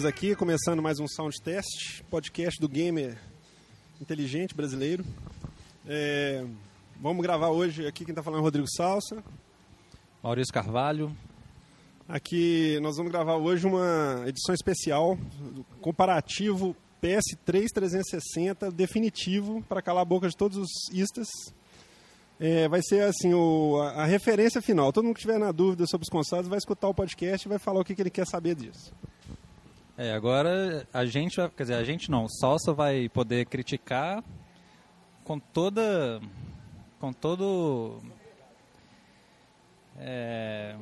Estamos aqui começando mais um Sound Test, podcast do gamer inteligente brasileiro. É, vamos gravar hoje aqui quem está falando é o Rodrigo Salsa. Maurício Carvalho. Aqui nós vamos gravar hoje uma edição especial comparativo PS3 360 definitivo para calar a boca de todos os istas. É, vai ser assim o, a, a, referência final. Todo mundo que tiver na dúvida sobre os consoles vai escutar o podcast e vai falar o que, que ele quer saber disso. É, agora a gente, quer dizer, a gente não, o Salsa vai poder criticar com toda, com todo, é,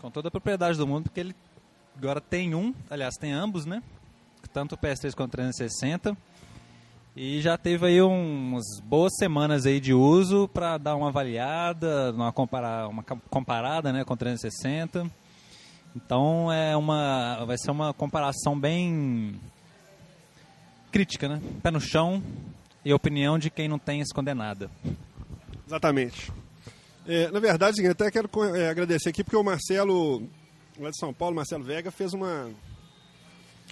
com toda a propriedade do mundo, porque ele agora tem um, aliás, tem ambos, né? Tanto o PS3 quanto o 360. E já teve aí umas boas semanas aí de uso para dar uma avaliada, uma, comparar, uma comparada né, com o 360. Então é uma, vai ser uma comparação bem crítica, né? Pé no chão e opinião de quem não tem esconder nada. Exatamente. É, na verdade, até quero é, agradecer aqui porque o Marcelo, lá de São Paulo, Marcelo Vega, fez uma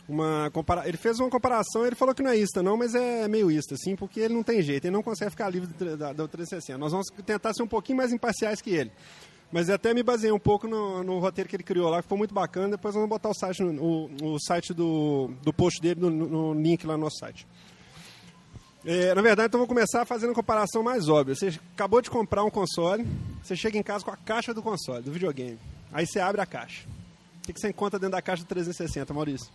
uma compara... ele fez uma comparação, ele falou que não é ista não, mas é meio ista, sim, porque ele não tem jeito, ele não consegue ficar livre da, da 360. Nós vamos tentar ser um pouquinho mais imparciais que ele. Mas até me baseei um pouco no, no, roteiro que ele criou lá, que foi muito bacana. Depois vamos botar o site, o, o site do, do post dele no, no link lá no nosso site. É, na verdade, então vou começar fazendo uma comparação mais óbvia. Você acabou de comprar um console, você chega em casa com a caixa do console, do videogame. Aí você abre a caixa. O que, que você encontra dentro da caixa do 360, Maurício?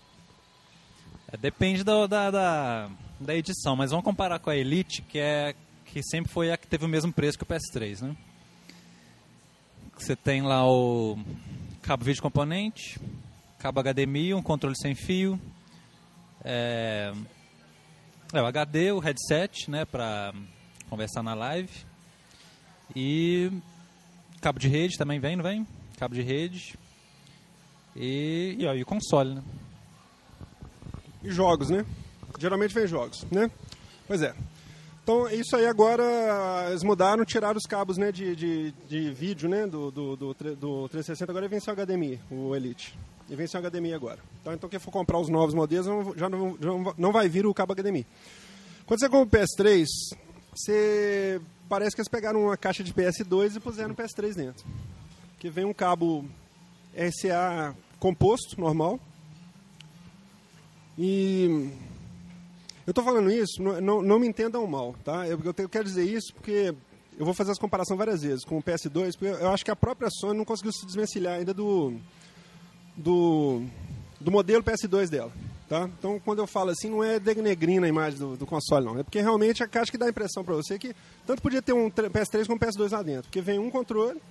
É, depende do, da, da, da, edição, mas vamos comparar com a Elite, que, é, que sempre foi a que teve o mesmo preço que o PS3, né? Você tem lá o cabo vídeo componente, cabo HDMI, um controle sem fio, é, é o HD, o headset, né, para conversar na live, e cabo de rede também vem, não vem? Cabo de rede e, e, ó, e o console, né? e jogos, né? Geralmente vem jogos, né? Pois é. Então, isso aí agora, eles mudaram, tiraram os cabos né, de, de, de vídeo né, do, do, do, do 360, agora vem sem HDMI, o Elite. E vem sem HDMI agora. Então, então quem for comprar os novos modelos, já não, já não vai vir o cabo HDMI. Quando você compra o PS3, você parece que eles pegaram uma caixa de PS2 e puseram o PS3 dentro. Que vem um cabo RCA composto, normal, e eu estou falando isso, não, não, não, me entendam mal, tá? Eu, eu, quero dizer isso porque eu vou fazer essa comparação várias vezes com o PS2, porque eu acho que a própria Sony não conseguiu se desvencilhar ainda do, do, do modelo PS2 dela. Tá? Então, quando eu falo assim, não é denegrindo a imagem do, do, console, não. É porque realmente a caixa que dá a impressão para você que tanto podia ter um PS3 como um PS2 lá dentro. Porque vem um controle,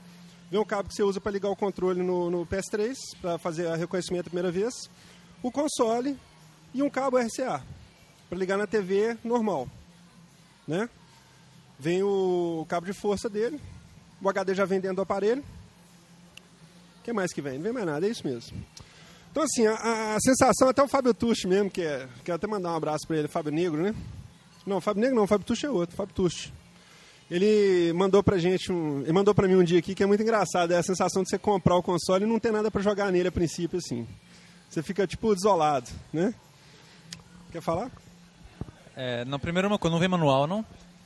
vem um cabo que você usa para ligar o controle no, no PS3, para fazer o reconhecimento a primeira vez, o console e um cabo RCA para ligar na TV normal, né? Vem o cabo de força dele, o HD já vem dentro do aparelho. O que mais que vem? Não vem mais nada, é isso mesmo. Então, assim, a, a sensação, até o Fábio Tucci mesmo, que é, quero até mandar um abraço para ele, Fábio Negro, né? Não, Fábio Negro não, Fábio Tucci é outro, Fábio Tucci. Ele mandou pra gente, um, ele mandou pra mim um dia aqui que é muito engraçado, é a sensação de você comprar o console e não ter nada para jogar nele a princípio, assim. Você fica, tipo, desolado, né? Quer falar? É, não, primeiro uma coisa, não vem manual, não?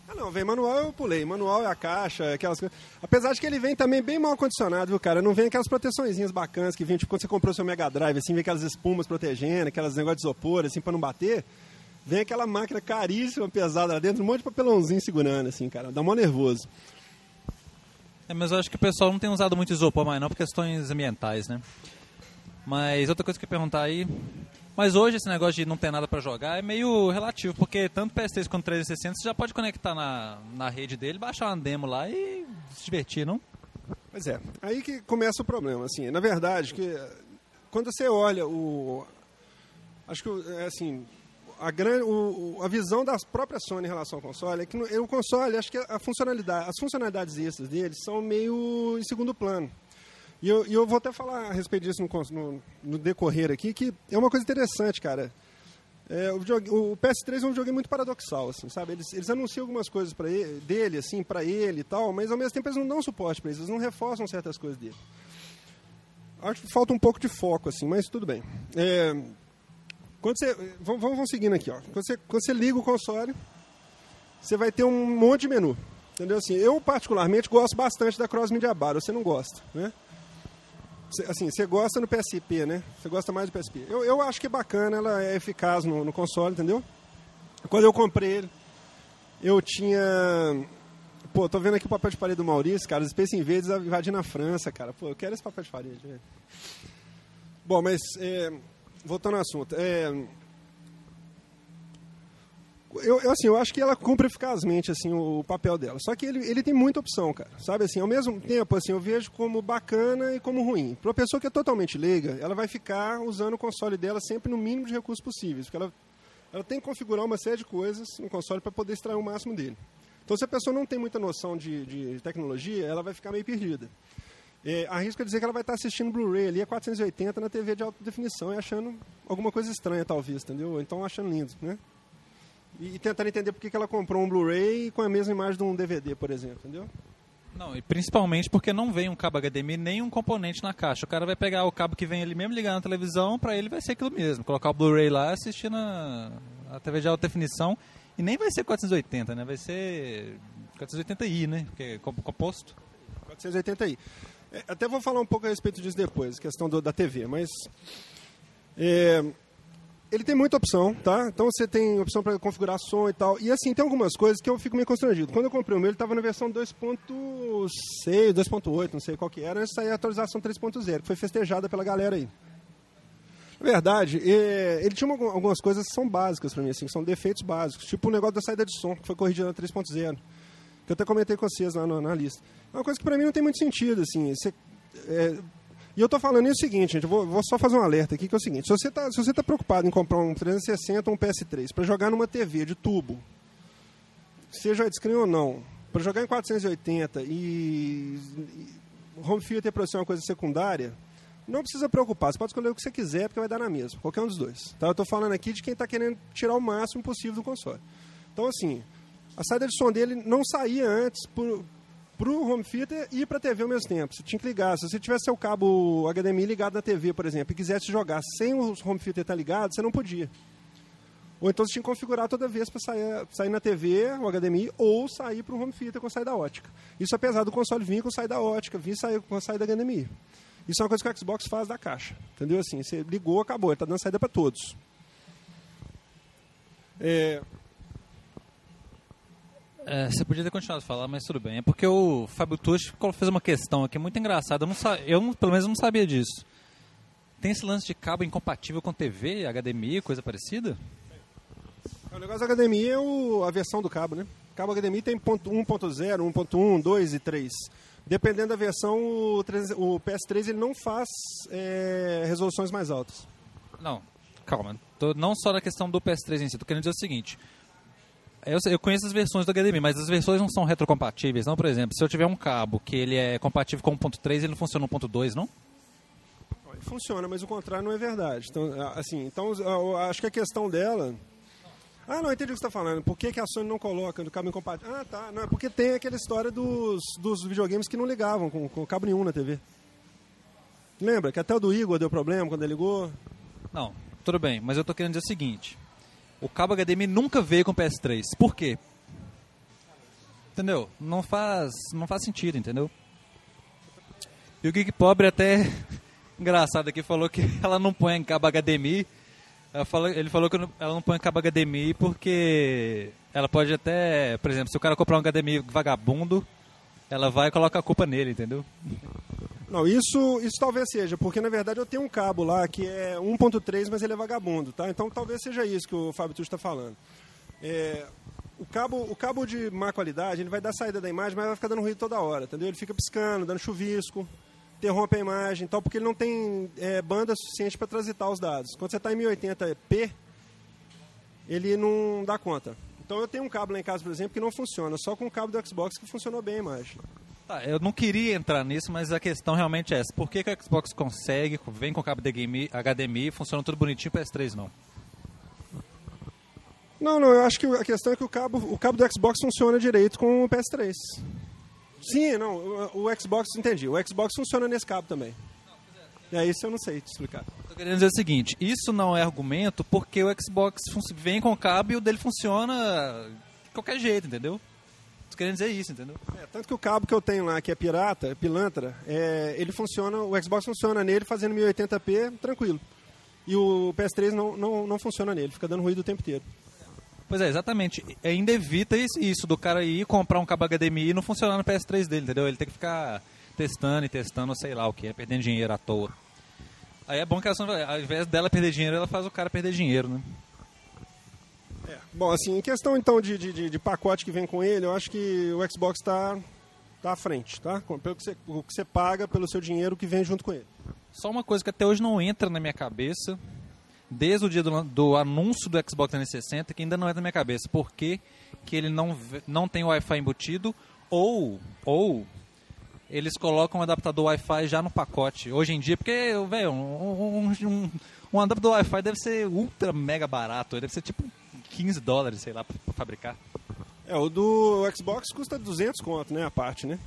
Ah, não, vem manual eu pulei. Manual é a caixa, aquelas coisas. Apesar de que ele vem também bem mal condicionado, viu, cara? Não vem aquelas proteçõezinhas bacanas que vem, tipo, quando você comprou seu Mega Drive, assim, vem aquelas espumas protegendo, aquelas negócios de isopor, assim, pra não bater. Vem aquela máquina caríssima, pesada lá dentro, um monte de papelãozinho segurando, assim, cara. Dá mó nervoso. É, mas eu acho que o pessoal não tem usado muito isopor mais não, por questões ambientais, né? Mas outra coisa que eu ia perguntar aí, mas hoje esse negócio de não ter nada para jogar é meio relativo, porque tanto PS3 quanto 360 você já pode conectar na, na rede dele, baixar uma demo lá e se divertir, não? Pois é, aí que começa o problema, assim, na verdade, que quando você olha o... Acho que, é assim, a, grande, o, a visão da própria Sony em relação ao console é que no, o console, acho que a funcionalidade, as funcionalidades extras dele são meio em segundo plano. E eu, eu vou até falar a respeito disso no, no, no decorrer aqui, que é uma coisa interessante, cara. É, o, o, PS3 é um videogame muito paradoxal, assim, sabe? Eles, eles anunciam algumas coisas para ele, dele, assim, para ele e tal, mas ao mesmo tempo eles não dão suporte para isso, eles não reforçam certas coisas dele. Acho que falta um pouco de foco, assim, mas tudo bem. É, quando você, vamos, vamos seguindo aqui, ó. Quando você, quando você liga o console, você vai ter um monte de menu. Entendeu? Assim, eu, particularmente, gosto bastante da Cross Media Bar. Você não gosta, né? Assim, você gosta no PSP, né? Você gosta mais do PSP. Eu, eu acho que é bacana, ela é eficaz no, no console, entendeu? Quando eu comprei ele, eu tinha... Pô, tô vendo aqui o papel de parede do Maurício, cara. Os Space Invaders invadindo a França, cara. Pô, eu quero esse papel de parede. Bom, mas... É, voltando ao assunto. É, eu, eu, assim, eu acho que ela cumpre eficazmente assim, o, papel dela. Só que ele, ele tem muita opção, cara. Sabe assim, ao mesmo tempo, assim, eu vejo como bacana e como ruim. Para uma pessoa que é totalmente leiga, ela vai ficar usando o console dela sempre no mínimo de recursos possíveis. Porque ela, ela tem que configurar uma série de coisas no console para poder extrair o máximo dele. Então, se a pessoa não tem muita noção de, de tecnologia, ela vai ficar meio perdida. É, arrisco a dizer que ela vai estar assistindo Blu-ray ali a 480 na TV de alta definição e achando alguma coisa estranha, talvez, entendeu? Então achando lindo, né? E, e tentando entender por que ela comprou um Blu-ray com a mesma imagem de um DVD, por exemplo, entendeu? Não, e principalmente porque não vem um cabo HDMI nem um componente na caixa. O cara vai pegar o cabo que vem ali mesmo ligar na televisão, para ele vai ser aquilo mesmo. Colocar o Blu-ray lá, assistir na a TV de alta definição e nem vai ser 480, né? Vai ser 480i, né? Porque é composto. 480i. É, até vou falar um pouco a respeito disso depois, questão do, da TV, mas é, ele tem muita opção, tá? Então você tem opção para configurar som e tal. E assim, tem algumas coisas que eu fico meio constrangido. Quando eu comprei o meu, ele estava na versão 2.6, 2.8, não sei qual que era, antes sair a atualização 3.0, que foi festejada pela galera aí. Na verdade, é, ele tinha uma, algumas coisas que são básicas para mim, assim, que são defeitos básicos, tipo o negócio da saída de som, que foi corrigido na 3.0. Que eu até comentei com vocês lá na, na lista. É uma coisa que para mim não tem muito sentido, assim. Você, é, e eu estou falando o seguinte, gente, vou, vou, só fazer um alerta aqui, que é o seguinte, se você está se você tá preocupado em comprar um 360 ou um PS3 para jogar numa TV de tubo, seja widescreen ou não, para jogar em 480 e, e home theater para é uma coisa secundária, não precisa preocupar, você pode escolher o que você quiser, porque vai dar na mesma, qualquer um dos dois. Tá? Eu estou falando aqui de quem está querendo tirar o máximo possível do console. Então, assim, a saída de som dele não saía antes por, para o home theater e para a TV ao mesmo tempo. Você tinha que ligar. Se você tivesse seu cabo HDMI ligado na TV, por exemplo, e quisesse jogar sem o home theater estar ligado, você não podia. Ou então você tinha que configurar toda vez para sair, sair na TV, o HDMI, ou sair para o home theater com saída ótica. Isso apesar do console vir com saída ótica, vir sair com a saída HDMI. Isso é uma coisa que o Xbox faz da caixa. Entendeu? Assim, você ligou, acabou. Está dando saída para todos. É, é, você podia ter continuado a falar, mas tudo bem. É porque o Fábio Tucci fez uma questão aqui muito engraçada. Eu, não eu, pelo menos, não sabia disso. Tem esse lance de cabo incompatível com TV, HDMI, coisa parecida? O negócio da HDMI é o, a versão do cabo, né? O cabo HDMI tem 1.0, 1.1, 2 e 3. Dependendo da versão, o, 3, o PS3 ele não faz é, resoluções mais altas. Não, calma. Tô, não só na questão do PS3 em si. Tô querendo dizer o seguinte. Eu, eu, conheço as versões do HDMI, mas as versões não são retrocompatíveis. Não, por exemplo, se eu tiver um cabo que ele é compatível com 1.3, ele não funciona no 1.2, não? Funciona, mas o contrário não é verdade. Então, assim, então acho que a questão dela... Ah, não, entendi o que você está falando. Por que, que a Sony não coloca no cabo incompatível? Ah, tá. Não, é porque tem aquela história dos, dos videogames que não ligavam com, com cabo nenhum na TV. Lembra que até o do Igor deu problema quando ele ligou? Não, tudo bem, mas eu estou querendo dizer o seguinte o cabo HDMI nunca veio com PS3. Por quê? Entendeu? Não faz, não faz sentido, entendeu? E o Geek Pobre até engraçado aqui falou que ela não põe em cabo HDMI. ele falou que ela não põe em cabo HDMI porque ela pode até, por exemplo, se o cara comprar um HDMI vagabundo, ela vai e coloca a culpa nele, entendeu? Não, isso, isso talvez seja, porque na verdade eu tenho um cabo lá que é 1.3, mas ele é vagabundo, tá? Então talvez seja isso que o Fábio Tucci está falando. É, o, cabo, o cabo de má qualidade, ele vai dar saída da imagem, mas vai ficar dando ruído toda hora, entendeu? Ele fica piscando, dando chuvisco, interrompe a imagem tal, porque ele não tem é, banda suficiente para transitar os dados. Quando você está em 1080p, ele não dá conta. Então eu tenho um cabo lá em casa, por exemplo, que não funciona, só com o cabo do Xbox que funcionou bem a imagem. Tá, eu não queria entrar nisso, mas a questão realmente é essa. Por que, que o Xbox consegue, vem com cabo HDMI, HDMI funciona tudo bonitinho, o PS3 não? Não, não, eu acho que a questão é que o cabo, o cabo do Xbox funciona direito com o PS3. Sim, não, o, o Xbox, entendi, o Xbox funciona nesse cabo também. É isso eu não sei te explicar. Tô querendo dizer o seguinte, isso não é argumento porque o Xbox vem com cabo e o dele funciona de qualquer jeito, entendeu? Querendo dizer isso, entendeu? É, tanto que o cabo que eu tenho lá, que é pirata, é pilantra, é, ele funciona, o Xbox funciona nele fazendo 1080p tranquilo. E o PS3 não, não, não funciona nele, fica dando ruído o tempo inteiro. Pois é, exatamente. Ainda evita isso, do cara ir comprar um cabo HDMI e não funcionar no PS3 dele, entendeu? Ele tem que ficar testando e testando, sei lá o que, perdendo dinheiro à toa. Aí é bom que ela, ao invés dela perder dinheiro, ela faz o cara perder dinheiro, né? É. Bom, assim, em questão então de, de, de, pacote que vem com ele, eu acho que o Xbox está tá à frente, tá? Pelo que, você, o que você paga pelo seu dinheiro que vem junto com ele. Só uma coisa que até hoje não entra na minha cabeça, desde o dia do, do anúncio do Xbox 360, que ainda não entra na minha cabeça. Por que, ele não, não tem Wi-Fi embutido ou, ou eles colocam um adaptador Wi-Fi já no pacote. Hoje em dia, porque, velho, um, um, um adaptador Wi-Fi deve ser ultra mega barato, deve ser tipo 15 dólares, sei lá, para fabricar. É, o do Xbox custa 200 conto, né, a parte, né?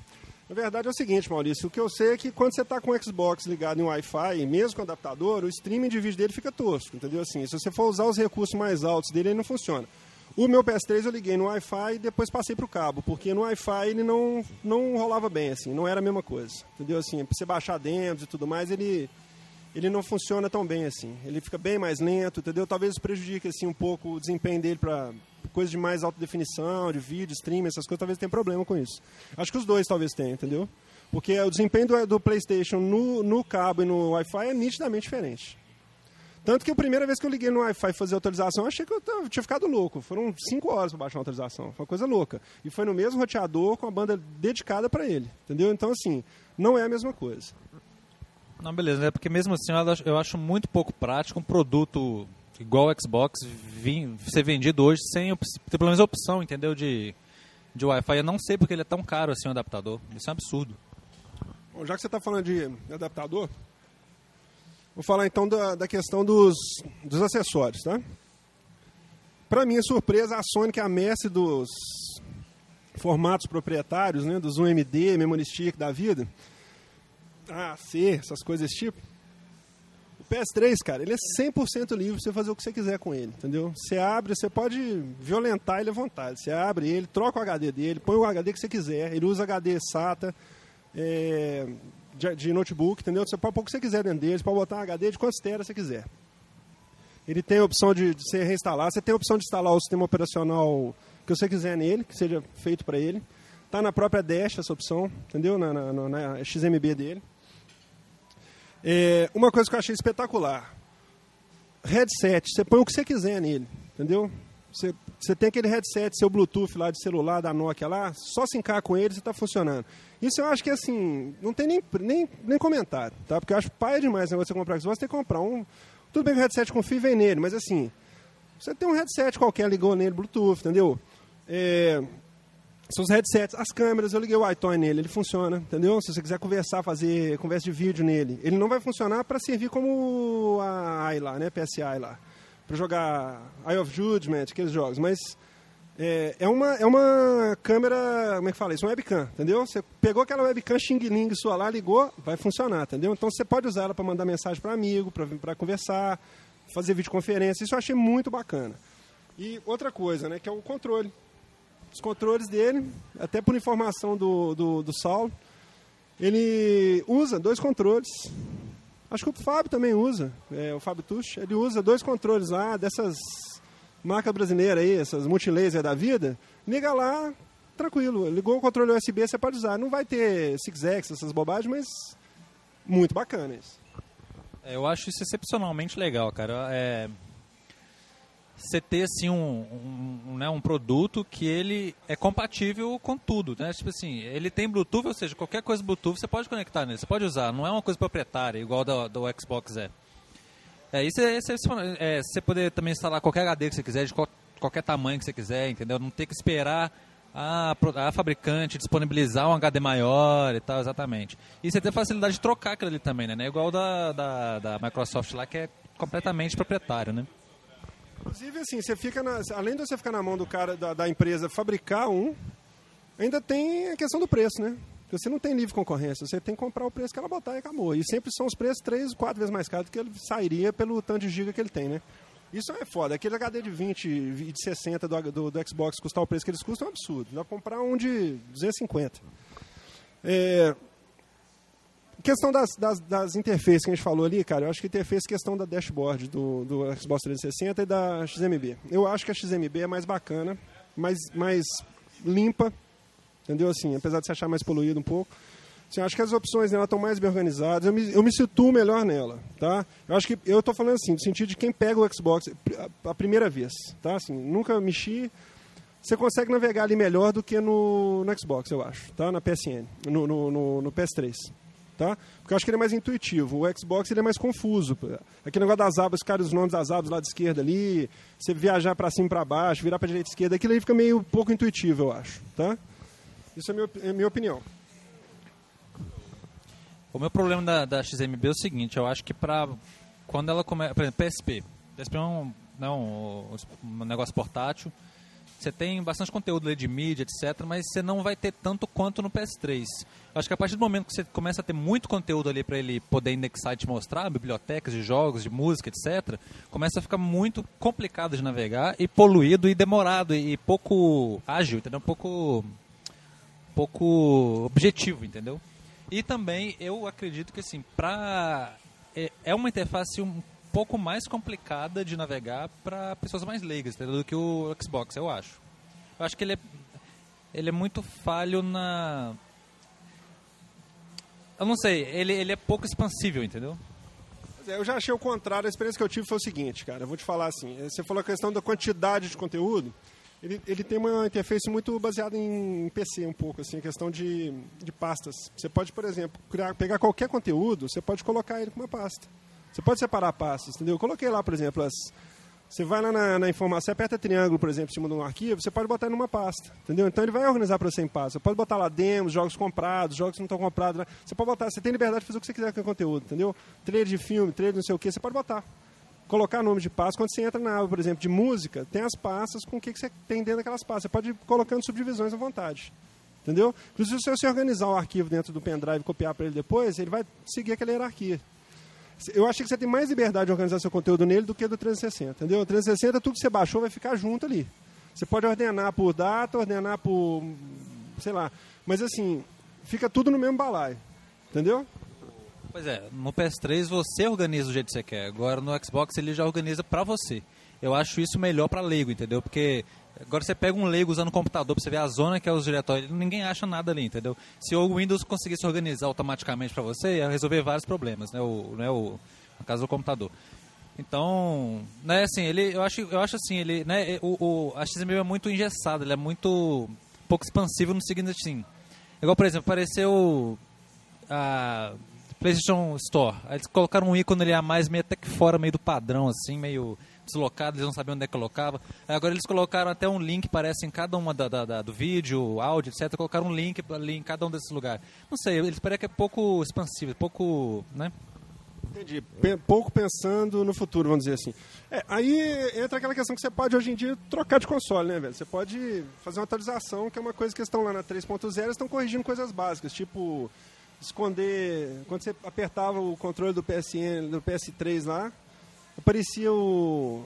Na verdade é o seguinte, Maurício, o que eu sei é que quando você está com o Xbox ligado em Wi-Fi, mesmo com adaptador, o streaming de vídeo dele fica tosco, entendeu? Assim, se você for usar os recursos mais altos dele, ele não funciona. O meu PS3 eu liguei no Wi-Fi e depois passei para o cabo, porque no Wi-Fi ele não, não rolava bem, assim, não era a mesma coisa. Entendeu? Assim, para você baixar dentro e tudo mais, ele, ele não funciona tão bem assim. Ele fica bem mais lento, entendeu? Talvez prejudique assim, um pouco o desempenho dele para coisas de mais alta definição, de vídeo, streaming, essas coisas, talvez tenha problema com isso. Acho que os dois talvez tenham, entendeu? Porque o desempenho do, do PlayStation no, no cabo e no Wi-Fi é nitidamente diferente. Tanto que a primeira vez que eu liguei no Wi-Fi fazer atualização, achei que eu tinha ficado louco. Foram cinco horas para baixar uma atualização. Foi uma coisa louca. E foi no mesmo roteador com a banda dedicada para ele. Entendeu? Então, assim, não é a mesma coisa. Não, beleza. Né? Porque mesmo assim, eu acho muito pouco prático um produto igual o Xbox vir, ser vendido hoje sem ter pelo menos a opção, entendeu? De, de Wi-Fi. Eu não sei porque ele é tão caro assim o adaptador. Isso é um absurdo. Bom, já que você está falando de adaptador, Vou falar então da, da questão dos, dos acessórios, tá? Para minha surpresa, a Sony, que é a mestre dos formatos proprietários, né, dos UMD, Memory Stick da vida, AC, essas coisas desse tipo, o PS3, cara, ele é 100% livre para você fazer o que você quiser com ele, entendeu? Você abre, você pode violentar ele à vontade. Você abre ele, troca o HD dele, põe o HD que você quiser. Ele usa HD SATA, é, de, de, notebook, entendeu? Você pode pôr o que você quiser dentro dele, você pode botar um HD de quantos teras você quiser. Ele tem a opção de, de você reinstalar, você tem a opção de instalar o sistema operacional que você quiser nele, que seja feito para ele. Está na própria Dash essa opção, entendeu? Na, na, na XMB dele. É, uma coisa que eu achei espetacular. Headset, você põe o que você quiser nele, entendeu? Você, você tem aquele headset, seu Bluetooth lá de celular da Nokia lá, só sincar com ele e está funcionando. Isso eu acho que assim, não tem nem, nem, nem comentário, tá? Porque eu acho paia demais né, você comprar Xbox, você tem que comprar um. Tudo bem que o headset com fio vem nele, mas assim, você tem um headset qualquer, ligou nele, Bluetooth, entendeu? É, são os headsets, as câmeras, eu liguei o iTunes nele, ele funciona, entendeu? Se você quiser conversar, fazer conversa de vídeo nele, ele não vai funcionar para servir como a AI lá, né? PSI lá para jogar Eye of Judgment, aqueles jogos, mas é, é, uma, é uma câmera, como é que fala isso? Webcam, entendeu? Você pegou aquela webcam Xing Ling sua lá, ligou, vai funcionar, entendeu? Então você pode usar ela para mandar mensagem para amigo, para conversar, fazer videoconferência, isso eu achei muito bacana. E outra coisa, né, que é o controle. Os controles dele, até por informação do, do, do Saulo, ele usa dois controles Acho que o Fábio também usa, é, o Fábio Tuch, ele usa dois controles lá dessas marcas brasileiras aí, essas multilaser da vida. Liga lá, tranquilo. Ligou o controle USB, você pode usar. Não vai ter 6X, essas bobagens, mas muito bacana isso. É, eu acho isso excepcionalmente legal, cara. É, você ter assim um, um, né, um produto que ele é compatível com tudo, né? Tipo assim, ele tem Bluetooth, ou seja, qualquer coisa Bluetooth você pode conectar nele, você pode usar, não é uma coisa proprietária igual do, do Xbox é. É isso é, é, você poder também instalar qualquer HD que você quiser, de qual, qualquer tamanho que você quiser, entendeu? Não ter que esperar a, a fabricante disponibilizar um HD maior e tal, exatamente. E você ter facilidade de trocar aquilo ali também, né? Igual da, da, da Microsoft lá, que é completamente proprietário, né? Inclusive, assim, você fica na, além de você ficar na mão do cara da, da, empresa fabricar um, ainda tem a questão do preço, né? Você não tem livre concorrência, você tem que comprar o preço que ela botar e acabou. E sempre são os preços três, quatro vezes mais caros do que ele sairia pelo tanto de giga que ele tem, né? Isso é foda. Aquele HD de 20 e de 60 do, do, do, Xbox custar o preço que eles custam é um absurdo. Dá pra comprar um de 250. É... Questão das, das, das, interfaces que a gente falou ali, cara, eu acho que interface é questão da dashboard do, do Xbox 360 e da XMB. Eu acho que a XMB é mais bacana, mais, mais limpa, entendeu? Assim, apesar de se achar mais poluído um pouco. Assim, acho que as opções nela estão mais bem organizadas. Eu me, eu me situo melhor nela, tá? Eu acho que eu estou falando assim, no sentido de quem pega o Xbox a, a, primeira vez, tá? Assim, nunca mexi. Você consegue navegar ali melhor do que no, no Xbox, eu acho, tá? Na PSN, no, no, no, no PS3. Tá? Porque eu acho que ele é mais intuitivo. O Xbox ele é mais confuso. Aquele negócio das abas, cara, os nomes das abas lá de esquerda ali, você viajar para cima para baixo, virar para direita e esquerda, aquilo aí fica meio pouco intuitivo, eu acho, tá? Isso é minha, é minha opinião. O meu problema da, da XMB é o seguinte, eu acho que para quando ela começa, por exemplo, PSP, PSP é um, não, né, um negócio portátil, você tem bastante conteúdo de mídia, etc, mas você não vai ter tanto quanto no PS3. Eu acho que a partir do momento que você começa a ter muito conteúdo ali para ele poder indexar e te mostrar, bibliotecas de jogos, de música, etc, começa a ficar muito complicado de navegar e poluído e demorado e pouco ágil, entendeu? Pouco pouco objetivo, entendeu? E também eu acredito que assim, pra é, é uma interface um pouco mais complicada de navegar para pessoas mais leigas, do que o Xbox, eu acho. Eu acho que ele é ele é muito falho na eu não sei, ele, ele é pouco expansível, entendeu? É, eu já achei o contrário. A experiência que eu tive foi o seguinte, cara. Eu vou te falar assim. Você falou a questão da quantidade de conteúdo. Ele, ele tem uma interface muito baseada em PC, um pouco, assim, questão de, de pastas. Você pode, por exemplo, criar, pegar qualquer conteúdo, você pode colocar ele com uma pasta. Você pode separar pastas, entendeu? Eu coloquei lá, por exemplo, as, você vai lá na, na, informação, você aperta triângulo, por exemplo, em cima de um arquivo, você pode botar numa pasta, entendeu? Então ele vai organizar para você em pasta. Você pode botar lá demos, jogos comprados, jogos que não estão comprados. Né? Você pode botar, você tem liberdade de fazer o que você quiser com o conteúdo, entendeu? Trailer de filme, trailer não sei o que, você pode botar colocar nome de pasta. Quando você entra na aba, por exemplo, de música, tem as pastas com o que, que você tem dentro daquelas pastas. Você pode ir colocando subdivisões à vontade. Entendeu? Inclusive, se você organizar o arquivo dentro do pendrive e copiar para ele depois, ele vai seguir aquela hierarquia. Eu acho que você tem mais liberdade de organizar seu conteúdo nele do que do 360. Entendeu? O 360, tudo que você baixou vai ficar junto ali. Você pode ordenar por data, ordenar por. sei lá. Mas assim, fica tudo no mesmo balaio. Entendeu? Pois é, no PS3 você organiza do jeito que você quer. Agora no Xbox ele já organiza pra você. Eu acho isso melhor pra leigo, entendeu? Porque agora você pega um leigo usando o computador pra você ver a zona que é os diretórios, ninguém acha nada ali, entendeu? Se o Windows conseguisse organizar automaticamente pra você, ia resolver vários problemas, né? O, né? o, no caso do computador. Então, né, assim, ele, eu acho, eu acho assim, ele, né, o, o a XML é muito engessado, ele é muito pouco expansivo no seguinte assim. Igual, por exemplo, apareceu a PlayStation Store. Eles colocaram um ícone ali a mais, meio até que fora, meio do padrão, assim, meio deslocado, eles não sabiam onde é que colocava. Agora eles colocaram até um link, parece, em cada uma da, da, da, do vídeo, áudio, etc. Colocaram um link ali em cada um desses lugares. Não sei, eles parecem que é pouco expansivo, pouco, né? Entendi. Pouco pensando no futuro, vamos dizer assim. É, aí entra aquela questão que você pode hoje em dia trocar de console, né, velho? Você pode fazer uma atualização, que é uma coisa que estão lá na 3.0, estão corrigindo coisas básicas, tipo esconder. Quando você apertava o controle do PSN, do PS3 lá, aparecia o.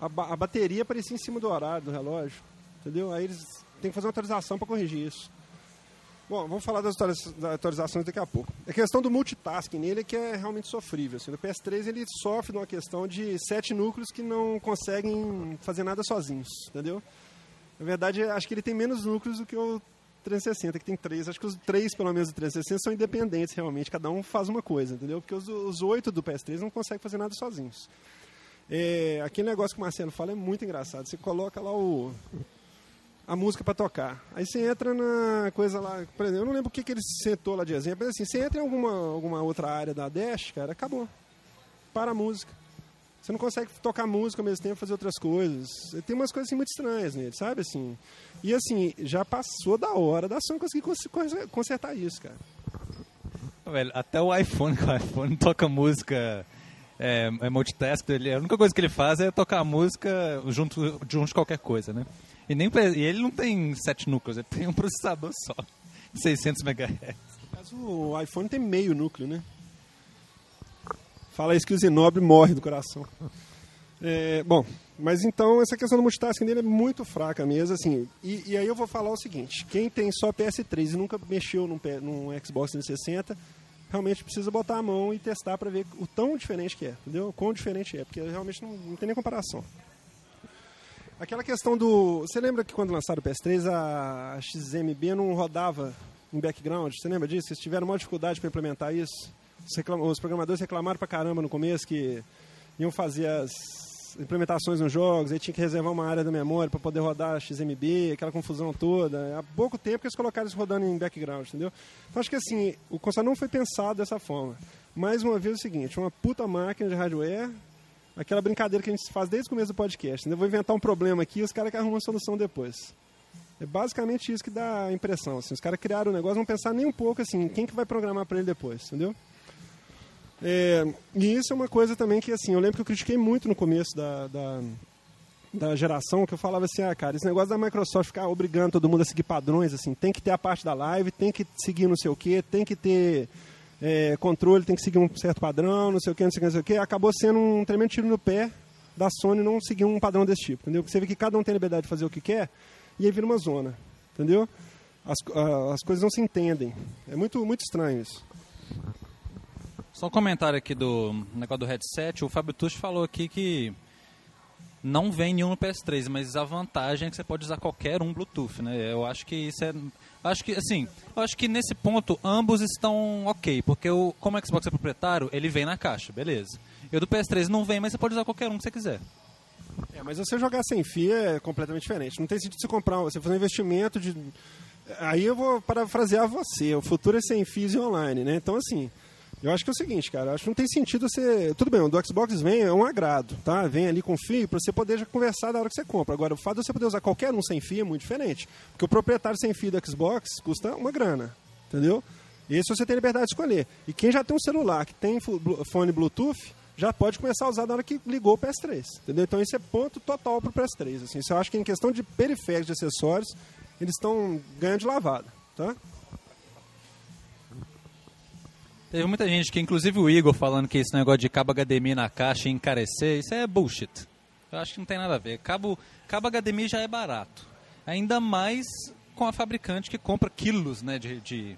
A, a bateria aparecia em cima do horário do relógio. Entendeu? Aí eles têm que fazer uma atualização para corrigir isso. Bom, vamos falar das atualizações daqui a pouco. A questão do multitasking nele é que é realmente sofrível. Assim, no PS3 ele sofre de uma questão de sete núcleos que não conseguem fazer nada sozinhos, entendeu? Na verdade, acho que ele tem menos núcleos do que o 360, que tem três. Acho que os três, pelo menos, do 360 são independentes realmente, cada um faz uma coisa, entendeu? Porque os oito do PS3 não conseguem fazer nada sozinhos. É, aquele negócio que o Marcelo fala é muito engraçado. Você coloca lá o, a música para tocar. Aí você entra na coisa lá, por exemplo, eu não lembro o que, que ele sentou lá de exemplo, mas assim, você entra em alguma, alguma outra área da Dash, cara, acabou. Para a música. Você não consegue tocar música ao mesmo tempo fazer outras coisas. Tem umas coisas assim, muito estranhas nele, sabe? Assim, e assim, já passou da hora da Sony conseguir consertar isso, cara. Velho, até o iPhone, o iPhone toca música é, é multitask, ele, a única coisa que ele faz é tocar a música junto, junto de qualquer coisa, né? E, nem, e ele não tem sete núcleos, ele tem um processador só. 600 MHz. Mas o iPhone tem meio núcleo, né? Fala isso que o Zinobre morre do coração. É, bom, mas então essa questão do multitasking dele é muito fraca mesmo, assim. E, e, aí eu vou falar o seguinte: quem tem só PS3 e nunca mexeu num, num Xbox 360, realmente precisa botar a mão e testar para ver o tão diferente que é, entendeu? O quão diferente é, porque realmente não, não tem nem comparação. Aquela questão do. Você lembra que quando lançaram o PS3 a XMB não rodava em background? Você lembra disso? Vocês tiveram uma dificuldade para implementar isso? Os, reclam... Os programadores reclamaram para caramba no começo que iam fazer as implementações nos jogos, aí tinha que reservar uma área da memória para poder rodar XMB, aquela confusão toda. Há pouco tempo que eles colocaram isso rodando em background, entendeu? Então acho que assim, o console não foi pensado dessa forma. Mais uma vez é o seguinte, uma puta máquina de hardware aquela brincadeira que a gente faz desde o começo do podcast. Né? Eu vou inventar um problema aqui e os caras que arrumam a solução depois. É basicamente isso que dá a impressão. Assim, os caras criaram o negócio, não pensar nem um pouco assim, quem que vai programar para ele depois, entendeu? É, e isso é uma coisa também que, assim, eu lembro que eu critiquei muito no começo da, da, da, geração, que eu falava assim, ah, cara, esse negócio da Microsoft ficar obrigando todo mundo a seguir padrões, assim, tem que ter a parte da live, tem que seguir não sei o quê, tem que ter é, controle tem que seguir um certo padrão, não sei o que, não sei o que, não sei o que, acabou sendo um tremendo tiro no pé da Sony não seguir um padrão desse tipo, entendeu? Porque você vê que cada um tem liberdade de fazer o que quer e aí vira uma zona, entendeu? As, as coisas não se entendem. É muito, muito estranho isso. Só um comentário aqui do negócio do headset. O Fábio Tucci falou aqui que não vem nenhum no PS3, mas a vantagem é que você pode usar qualquer um Bluetooth, né? Eu acho que isso é Acho que, assim, eu acho que nesse ponto ambos estão ok, porque o, como o Xbox é proprietário, ele vem na caixa, beleza. E o do PS3 não vem, mas você pode usar qualquer um que você quiser. É, mas você jogar sem fio é completamente diferente. Não tem sentido você comprar, você fazer um investimento de. Aí eu vou parafrasear você, o futuro é sem fios e online, né? Então, assim, eu acho que é o seguinte, cara, acho que não tem sentido você. Tudo bem, o do Xbox vem, é um agrado, tá? Vem ali com fio para você poder já conversar na hora que você compra. Agora, o fato de você poder usar qualquer um sem fio é muito diferente. Porque o proprietário sem fio do Xbox custa uma grana, entendeu? Esse você tem liberdade de escolher. E quem já tem um celular que tem fone Bluetooth, já pode começar a usar na hora que ligou o PS3, entendeu? Então esse é ponto total para o PS3. Assim, isso eu acho que em questão de periféricos, de acessórios, eles estão ganhando de lavada, tá? Teve muita gente que, inclusive o Igor, falando que esse negócio de cabo HDMI na caixa e encarecer, isso é bullshit. Eu acho que não tem nada a ver. Cabo, cabo HDMI já é barato. Ainda mais com a fabricante que compra quilos né, de, de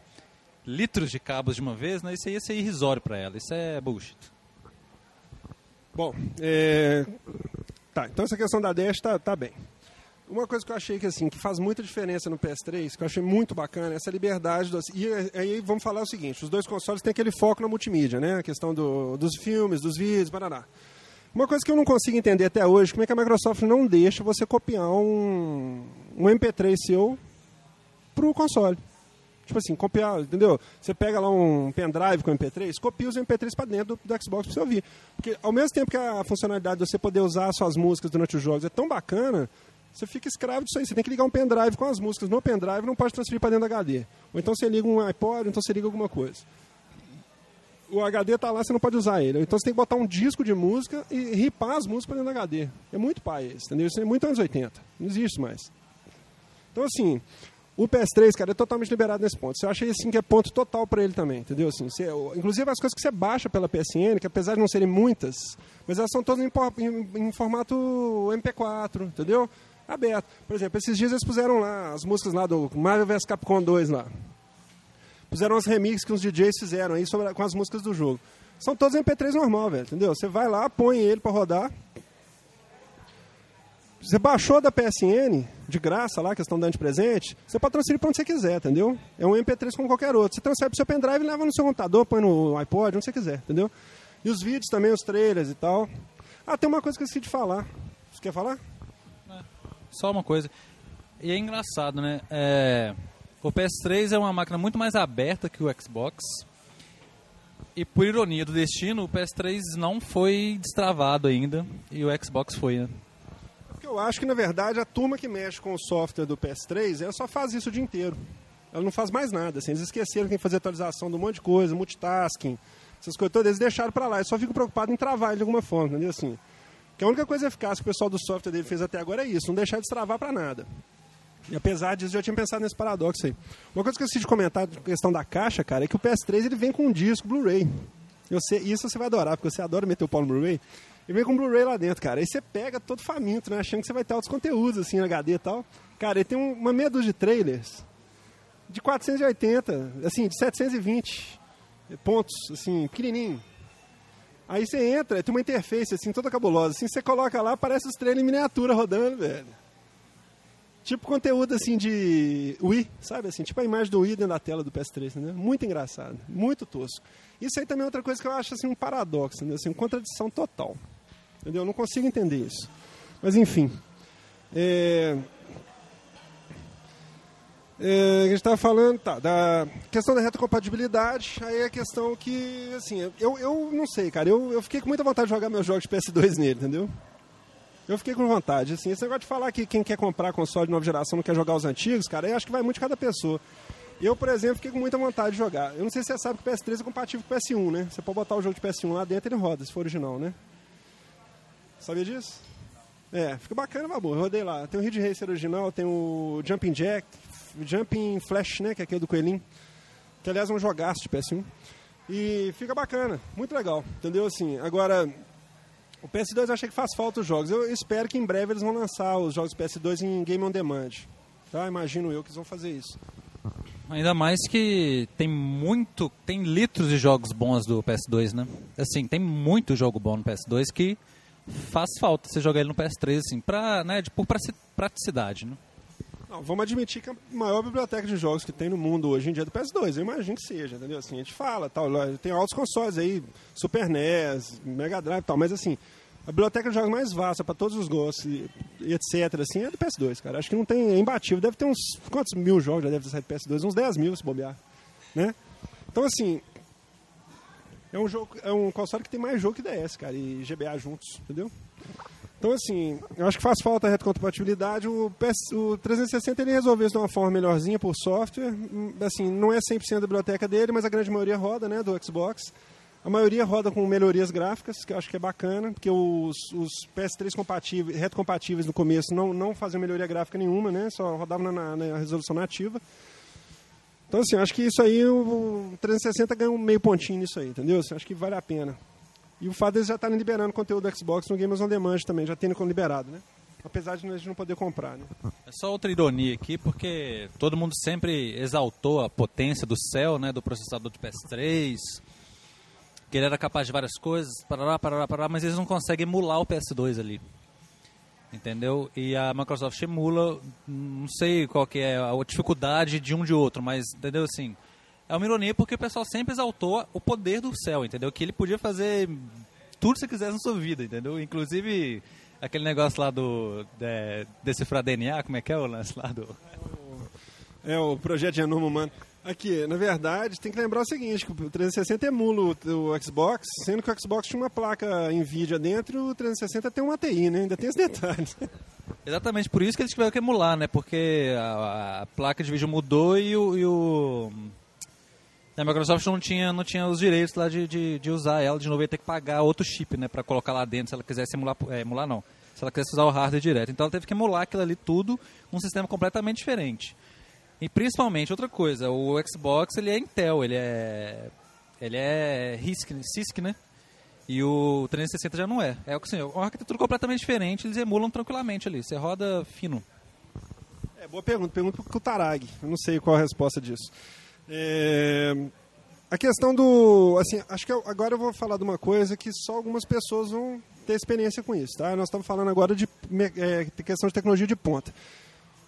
litros de cabos de uma vez, né, isso aí ia ser irrisório para ela. Isso é bullshit. Bom, é... tá, então essa questão da Dash tá, tá bem. Uma coisa que eu achei que assim que faz muita diferença no PS3, que eu achei muito bacana, é essa liberdade. Do, e aí vamos falar o seguinte: os dois consoles têm aquele foco na multimídia, né? A questão do, dos filmes, dos vídeos, parará. Uma coisa que eu não consigo entender até hoje, como é que a Microsoft não deixa você copiar um, um MP3 seu pro console. Tipo assim, copiar, entendeu? Você pega lá um pendrive com MP3, copia os MP3 para dentro do, do Xbox para você ouvir. Porque ao mesmo tempo que a funcionalidade de você poder usar suas músicas durante os jogos é tão bacana, você fica escravo disso aí. Você tem que ligar um pendrive com as músicas no pendrive, não pode transferir para dentro do HD. Ou então você liga um iPod, ou então você liga alguma coisa. O HD está lá, você não pode usar ele. Então você tem que botar um disco de música e ripar as músicas para dentro do HD. É muito pai esse, entendeu? Isso é muito anos 80. Não existe mais. Então, assim, o PS3, cara, é totalmente liberado nesse ponto. Você acha assim que é ponto total para ele também, entendeu? Assim, você, inclusive as coisas que você baixa pela PSN, que apesar de não serem muitas, mas elas são todas em, em, em formato MP4, entendeu? Aberto. Por exemplo, esses dias eles puseram lá as músicas lá do Marvel vs Capcom 2 lá. Puseram uns remixes que os DJs fizeram aí sobre, com as músicas do jogo. São todos MP3 normal, velho, entendeu? Você vai lá, põe ele para rodar. Você baixou da PSN, de graça lá, questão dando de presente, você pode transferir para onde você quiser, entendeu? É um MP3 como qualquer outro. Você transfere para o seu pendrive leva no seu computador, põe no iPod, onde você quiser, entendeu? E os vídeos também, os trailers e tal. Ah, tem uma coisa que eu esqueci de falar. Você quer falar? Só uma coisa. E é engraçado, né? É... O PS3 é uma máquina muito mais aberta que o Xbox. E por ironia do destino, o PS3 não foi destravado ainda e o Xbox foi, né? Porque eu acho que, na verdade, a turma que mexe com o software do PS3, ela só faz isso o dia inteiro. Ela não faz mais nada. Assim. Eles esqueceram que fazer atualização de um monte de coisa, multitasking, essas coisas todas, eles deixaram para lá. Eu só fico preocupado em travar de alguma forma, entendeu? Assim, que a única coisa eficaz que o pessoal do software dele fez até agora é isso, não deixar de destravar para nada. E apesar disso, já tinha pensado nesse paradoxo aí. Uma coisa que eu esqueci de comentar, questão da caixa, cara, é que o PS3 ele vem com um disco Blu-ray. Isso você vai adorar, porque você adora meter o pau no Blu-ray. Ele vem com Blu-ray lá dentro, cara. Aí você pega todo faminto, né? Achando que você vai ter outros conteúdos, assim, HD e tal. Cara, ele tem um, uma meia dúzia de trailers de 480, assim, de 720 pontos, assim, pequenininho. Aí você entra, tem uma interface, assim, toda cabulosa. Assim, você coloca lá, parece os trailers em miniatura rodando, velho. Tipo conteúdo assim de Wii, sabe assim? Tipo a imagem do Wii dentro da tela do PS3, né? Muito engraçado, muito tosco. Isso aí também é outra coisa que eu acho assim um paradoxo, entendeu? Assim, uma contradição total. Entendeu? Eu não consigo entender isso. Mas enfim. É... É, a gente estava falando tá, da questão da retrocompatibilidade, aí é a questão que, assim, eu, eu não sei, cara, eu, eu fiquei com muita vontade de jogar meus jogos de PS2 nele, entendeu? Eu fiquei com vontade. Assim, esse negócio de falar que quem quer comprar console de nova geração não quer jogar os antigos, cara, eu acho que vai muito de cada pessoa. Eu, por exemplo, fiquei com muita vontade de jogar. Eu não sei se você sabe que o PS3 é compatível com o PS1, né? Você pode botar o jogo de PS1 lá dentro e ele roda, se for original, né? Sabia disso? É, fica bacana, babu. Eu rodei lá. Tem o Ridge Racer original, tem o Jumping Jack, Jumping Flash, né? Que é aquele do coelhinho. Que, aliás, é um jogaço de PS1. E fica bacana, muito legal, entendeu? Assim, agora, o PS2 eu achei que faz falta os jogos. Eu espero que em breve eles vão lançar os jogos PS2 em Game on Demand. Tá? Imagino eu que eles vão fazer isso. Ainda mais que tem muito, tem litros de jogos bons do PS2, né? Assim, tem muito jogo bom no PS2 que faz falta você jogar ele no PS3, assim, pra, né, por praticidade, né? Não, vamos admitir que a maior biblioteca de jogos que tem no mundo hoje em dia é do PS2. Eu imagino que seja, entendeu? Assim, a gente fala, tal, tem altos consoles aí, Super NES, Mega Drive e tal, mas assim, a biblioteca de jogos mais vasta para todos os gostos e, e, etc. assim é do PS2, cara. Acho que não tem é imbatível. Deve ter uns quantos mil jogos já deve ter saído do PS2, uns 10 mil se bobear, né? Então assim, é um jogo, é um console que tem mais jogo que DS, cara, e GBA juntos, entendeu? Então, assim, eu acho que faz falta a retrocompatibilidade. O, PS, o 360 ele resolveu isso de uma forma melhorzinha por software. Assim, não é 100% da biblioteca dele, mas a grande maioria roda, né, do Xbox. A maioria roda com melhorias gráficas, que eu acho que é bacana, porque os, os PS3 compatíveis, retrocompatíveis no começo não, não faziam melhoria gráfica nenhuma, né? Só rodavam na, na resolução nativa. Então, assim, acho que isso aí, o 360 ganha um meio pontinho nisso aí, entendeu? Assim, acho que vale a pena. E o fato deles já estarem liberando conteúdo do Xbox no Games on Demand também, já tendo liberado, né? Apesar de a gente não poder comprar, né? É só outra ironia aqui, porque todo mundo sempre exaltou a potência do céu, né? Do processador de PS3, que ele era capaz de várias coisas, parará, parará, parará, mas eles não conseguem emular o PS2 ali. Entendeu? E a Microsoft emula, não sei qual que é a dificuldade de um de outro, mas, entendeu, assim é uma ironia porque o pessoal sempre exaltou o poder do céu, entendeu? Que ele podia fazer tudo que você quisesse na sua vida, entendeu? Inclusive aquele negócio lá do de, decifrar DNA, como é que é o lance lá do... É o projeto de genoma humano. Aqui, na verdade, tem que lembrar o seguinte, que o 360 emula o, o Xbox, sendo que o Xbox tinha uma placa NVIDIA dentro, o 360 tem uma ATI, né? Ainda tem os detalhes. Exatamente, por isso que eles tiveram que emular, né? Porque a, a placa de vídeo mudou e o, e o a Microsoft não tinha, não tinha os direitos lá de, de, de usar ela, de novo ia ter que pagar outro chip, né, para colocar lá dentro, se ela quisesse emular, é, emular não, se ela quisesse usar o hardware direto. Então ela teve que emular aquilo ali tudo, um sistema completamente diferente. E principalmente, outra coisa, o Xbox ele é Intel, ele é, ele é RISC, CISC, né? E o 360 já não é. É assim, é uma arquitetura completamente diferente, eles emulam tranquilamente ali, você roda fino. É, boa pergunta, pergunta para o Tarag, eu não sei qual a resposta disso. É, a questão do. Assim, acho que eu, agora eu vou falar de uma coisa que só algumas pessoas vão ter experiência com isso. Tá? Nós estamos falando agora de é, questão de tecnologia de ponta.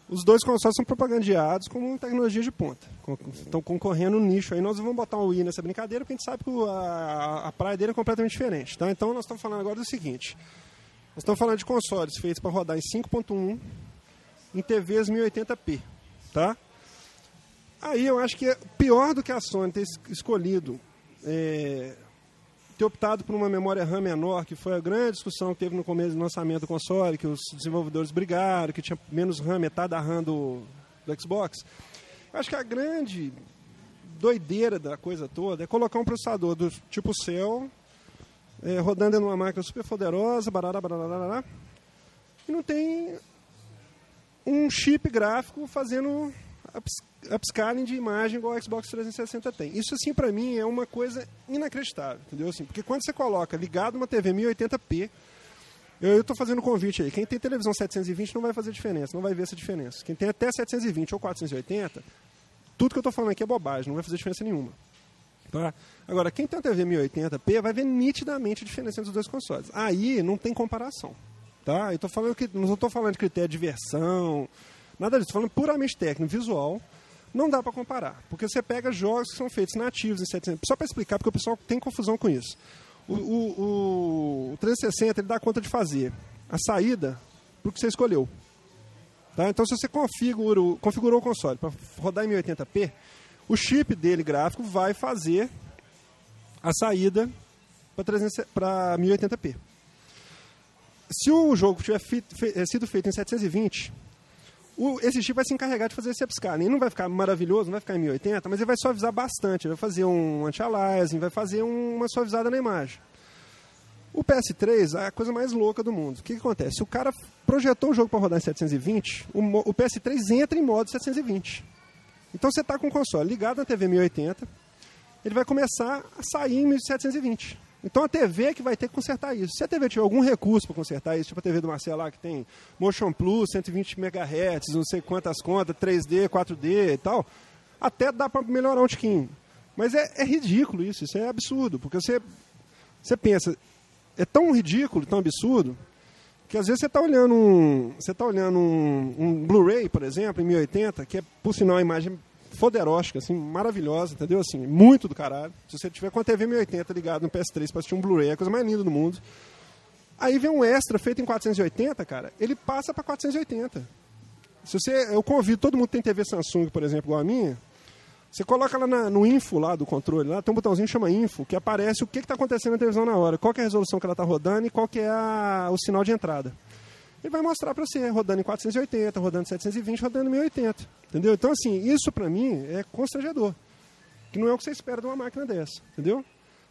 Os dois consoles são propagandeados como tecnologia de ponta. Estão concorrendo no nicho aí. Nós vamos botar um Wii nessa brincadeira porque a gente sabe que a, a praia dele é completamente diferente. Tá? Então nós estamos falando agora do seguinte. Nós estamos falando de consoles feitos para rodar em 5.1 em TVs 1080p. Tá? Aí eu acho que é pior do que a Sony ter escolhido é, ter optado por uma memória RAM menor, que foi a grande discussão que teve no começo do lançamento do console, que os desenvolvedores brigaram, que tinha menos RAM, metade da RAM do, do Xbox. Eu acho que a grande doideira da coisa toda é colocar um processador do tipo Cell, é, rodando em uma máquina super poderosa, barará, barará, barará, e não tem um chip gráfico fazendo upscaling de imagem igual o Xbox 360 tem. Isso, assim, para mim, é uma coisa inacreditável, entendeu? Assim, porque quando você coloca ligado uma TV 1080p, eu estou fazendo um convite aí. Quem tem televisão 720 não vai fazer diferença, não vai ver essa diferença. Quem tem até 720 ou 480, tudo que eu estou falando aqui é bobagem, não vai fazer diferença nenhuma. Tá? Agora, quem tem uma TV 1080p vai ver nitidamente a diferença entre os dois consoles. Aí não tem comparação. Tá? Eu tô falando que, não estou falando de critério de versão, nada disso. Falando puramente técnico, visual. Não dá para comparar, porque você pega jogos que são feitos nativos em 700. Só para explicar, porque o pessoal tem confusão com isso. O, o, o 360 ele dá conta de fazer a saída para o que você escolheu. Tá? Então, se você configura, configurou o console para rodar em 1080p, o chip dele gráfico vai fazer a saída para 1080p. Se o jogo tiver fe, fe, sido feito em 720, o, esse chip vai se encarregar de fazer esse upscaling. Ele não vai ficar maravilhoso, não vai ficar em 1080, mas ele vai suavizar bastante. Ele vai fazer um anti-aliasing, vai fazer uma suavizada na imagem. O PS3 é a coisa mais louca do mundo. O que, que acontece? O cara projetou o jogo para rodar em 720, o, o, PS3 entra em modo 720. Então você está com o console ligado na TV 1080, ele vai começar a sair em 1720. Então a TV é que vai ter que consertar isso. Se a TV tiver algum recurso para consertar isso, tipo a TV do Marcelo lá que tem Motion Plus, 120 MHz, não sei quantas contas, 3D, 4D e tal, até dá para melhorar um tiquinho. Mas é, é, ridículo isso, isso é absurdo, porque você, você pensa, é tão ridículo, tão absurdo, que às vezes você está olhando um, você tá olhando um, um Blu-ray, por exemplo, em 1080, que é, por sinal, uma imagem foderóstica, assim, maravilhosa, entendeu? Assim, muito do caralho. Se você tiver com a TV 1080 ligado no PS3 para assistir um Blu-ray, é a coisa mais linda do mundo. Aí vem um extra feito em 480, cara, ele passa para 480. Se você, eu convido todo mundo que tem TV Samsung, por exemplo, igual a minha, você coloca lá na, no info lá do controle, lá tem um botãozinho que chama info, que aparece o que está acontecendo na televisão na hora, qual é a resolução que ela está rodando e qual que é a, o sinal de entrada ele vai mostrar para você, rodando em 480, rodando em 720, rodando em 1080. Entendeu? Então, assim, isso para mim é constrangedor. Que não é o que você espera de uma máquina dessa. Entendeu?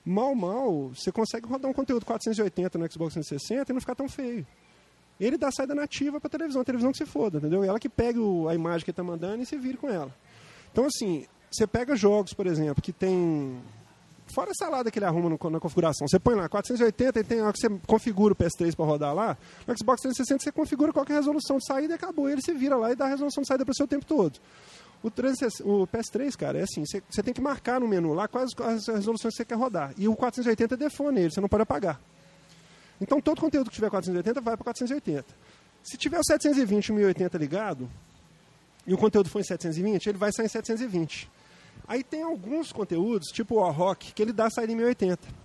Mal, mal, você consegue rodar um conteúdo 480 no Xbox 360 e não ficar tão feio. Ele dá saída nativa para televisão, a televisão que se foda, entendeu? Ela que pega a imagem que ele está mandando e se vira com ela. Então, assim, você pega jogos, por exemplo, que tem Fora a salada que ele arruma no, na configuração. Você põe lá 480 e tem hora que você configura o PS3 para rodar lá. No Xbox 360 você configura qualquer resolução de saída e acabou. Ele se vira lá e dá a resolução de saída para o seu tempo todo. O, 360, o, PS3, cara, é assim, você, tem que marcar no menu lá quais as resoluções que você quer rodar. E o 480 é default nele, você não pode apagar. Então todo conteúdo que tiver 480 vai para 480. Se tiver o 720 e o 1080 ligado, e o conteúdo for em 720, ele vai sair em 720. Aí tem alguns conteúdos, tipo o Rock, que ele dá saída em 1080.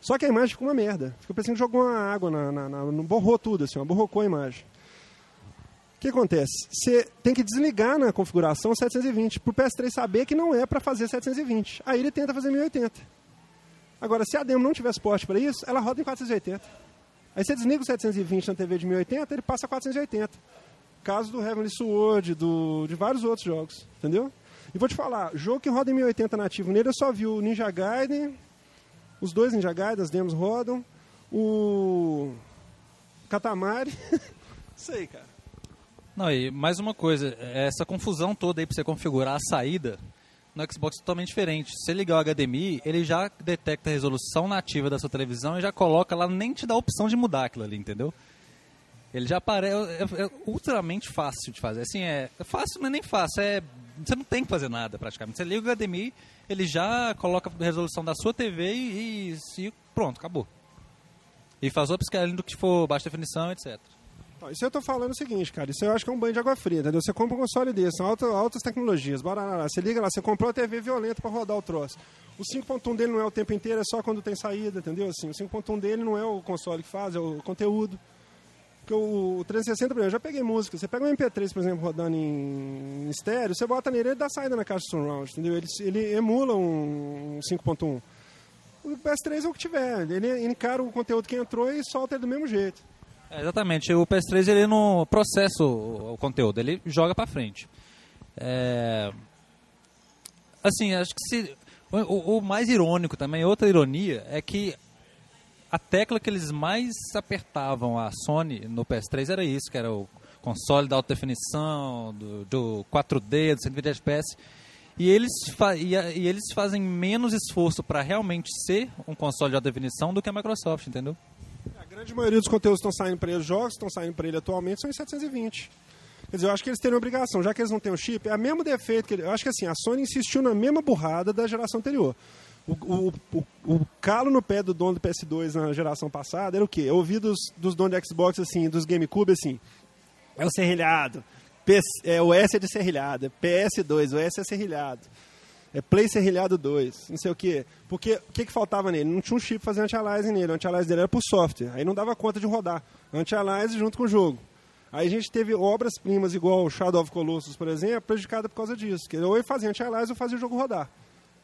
Só que a imagem fica uma merda. Fica parecendo que jogou uma água, na, na, na, borrou tudo, assim, borrocou a imagem. O que acontece? Você tem que desligar na configuração 720, para o PS3 saber que não é para fazer 720. Aí ele tenta fazer 1080. Agora, se a demo não tiver suporte para isso, ela roda em 480. Aí você desliga o 720 na TV de 1080, ele passa a 480. Caso do Heavenly Sword, do, de vários outros jogos, entendeu? E vou te falar, jogo que roda em 1080 nativo nele, eu só vi o Ninja Gaiden, os dois Ninja Gaiden, as demos rodam, o Katamari, sei, cara. Não, e mais uma coisa, essa confusão toda aí pra você configurar a saída no Xbox é totalmente diferente. Se ligar o HDMI, ele já detecta a resolução nativa da sua televisão e já coloca lá, nem te dá a opção de mudar aquilo ali, entendeu? Ele já aparece. É, é, é ultramente fácil de fazer. Assim, é, é fácil, não é nem fácil, é você não tem que fazer nada praticamente. Você liga o HDMI, ele já coloca a resolução da sua TV e, e pronto, acabou. E faz upscaling do que for baixa definição, etc. Isso eu tô falando o seguinte, cara. Isso eu acho que é um banho de água fria, entendeu? Você compra um console desse, são altas, altas tecnologias. Bora lá, você liga lá, você comprou a TV violenta para rodar o troço. O 5.1 dele não é o tempo inteiro, é só quando tem saída, entendeu? Assim, o 5.1 dele não é o console que faz, é o conteúdo. Porque o 360, por exemplo, eu já peguei música. Você pega um MP3, por exemplo, rodando em, estéreo, você bota nele, ele dá saída na caixa surround, entendeu? Ele, ele emula um 5.1. O PS3 é o que tiver. Ele encara o conteúdo que entrou e solta ele do mesmo jeito. É, exatamente. O PS3 ele não processa o, o conteúdo, ele joga para frente. É... Assim, acho que se o, o, mais irônico também, outra ironia, é que a tecla que eles mais apertavam a Sony no PS3 era isso, que era o console da alta definição, do, do 4D, do 120 FPS. E eles, e, e eles fazem menos esforço para realmente ser um console de alta definição do que a Microsoft, entendeu? A grande maioria dos conteúdos que estão saindo para eles, jogos que estão saindo para ele atualmente, são em 720. Quer dizer, eu acho que eles teriam obrigação, já que eles não têm o chip, é o mesmo defeito que ele, Eu acho que assim, a Sony insistiu na mesma burrada da geração anterior. O, o, o, o, calo no pé do dono do PS2 na geração passada era o quê? Eu ouvi dos, dos donos do Xbox, assim, dos GameCube, assim, é o serrilhado, PS, é, o S é de serrilhado, é PS2, o S é serrilhado, é Play serrilhado 2, não sei o quê. Porque o que, que faltava nele? Não tinha um chip fazer anti-aliasing nele, o anti-aliasing dele era por software, aí não dava conta de rodar. Anti-aliasing junto com o jogo. Aí a gente teve obras-primas igual o Shadow of Colossus, por exemplo, prejudicada por causa disso. Que ou ele fazia anti-aliasing ou fazia o jogo rodar.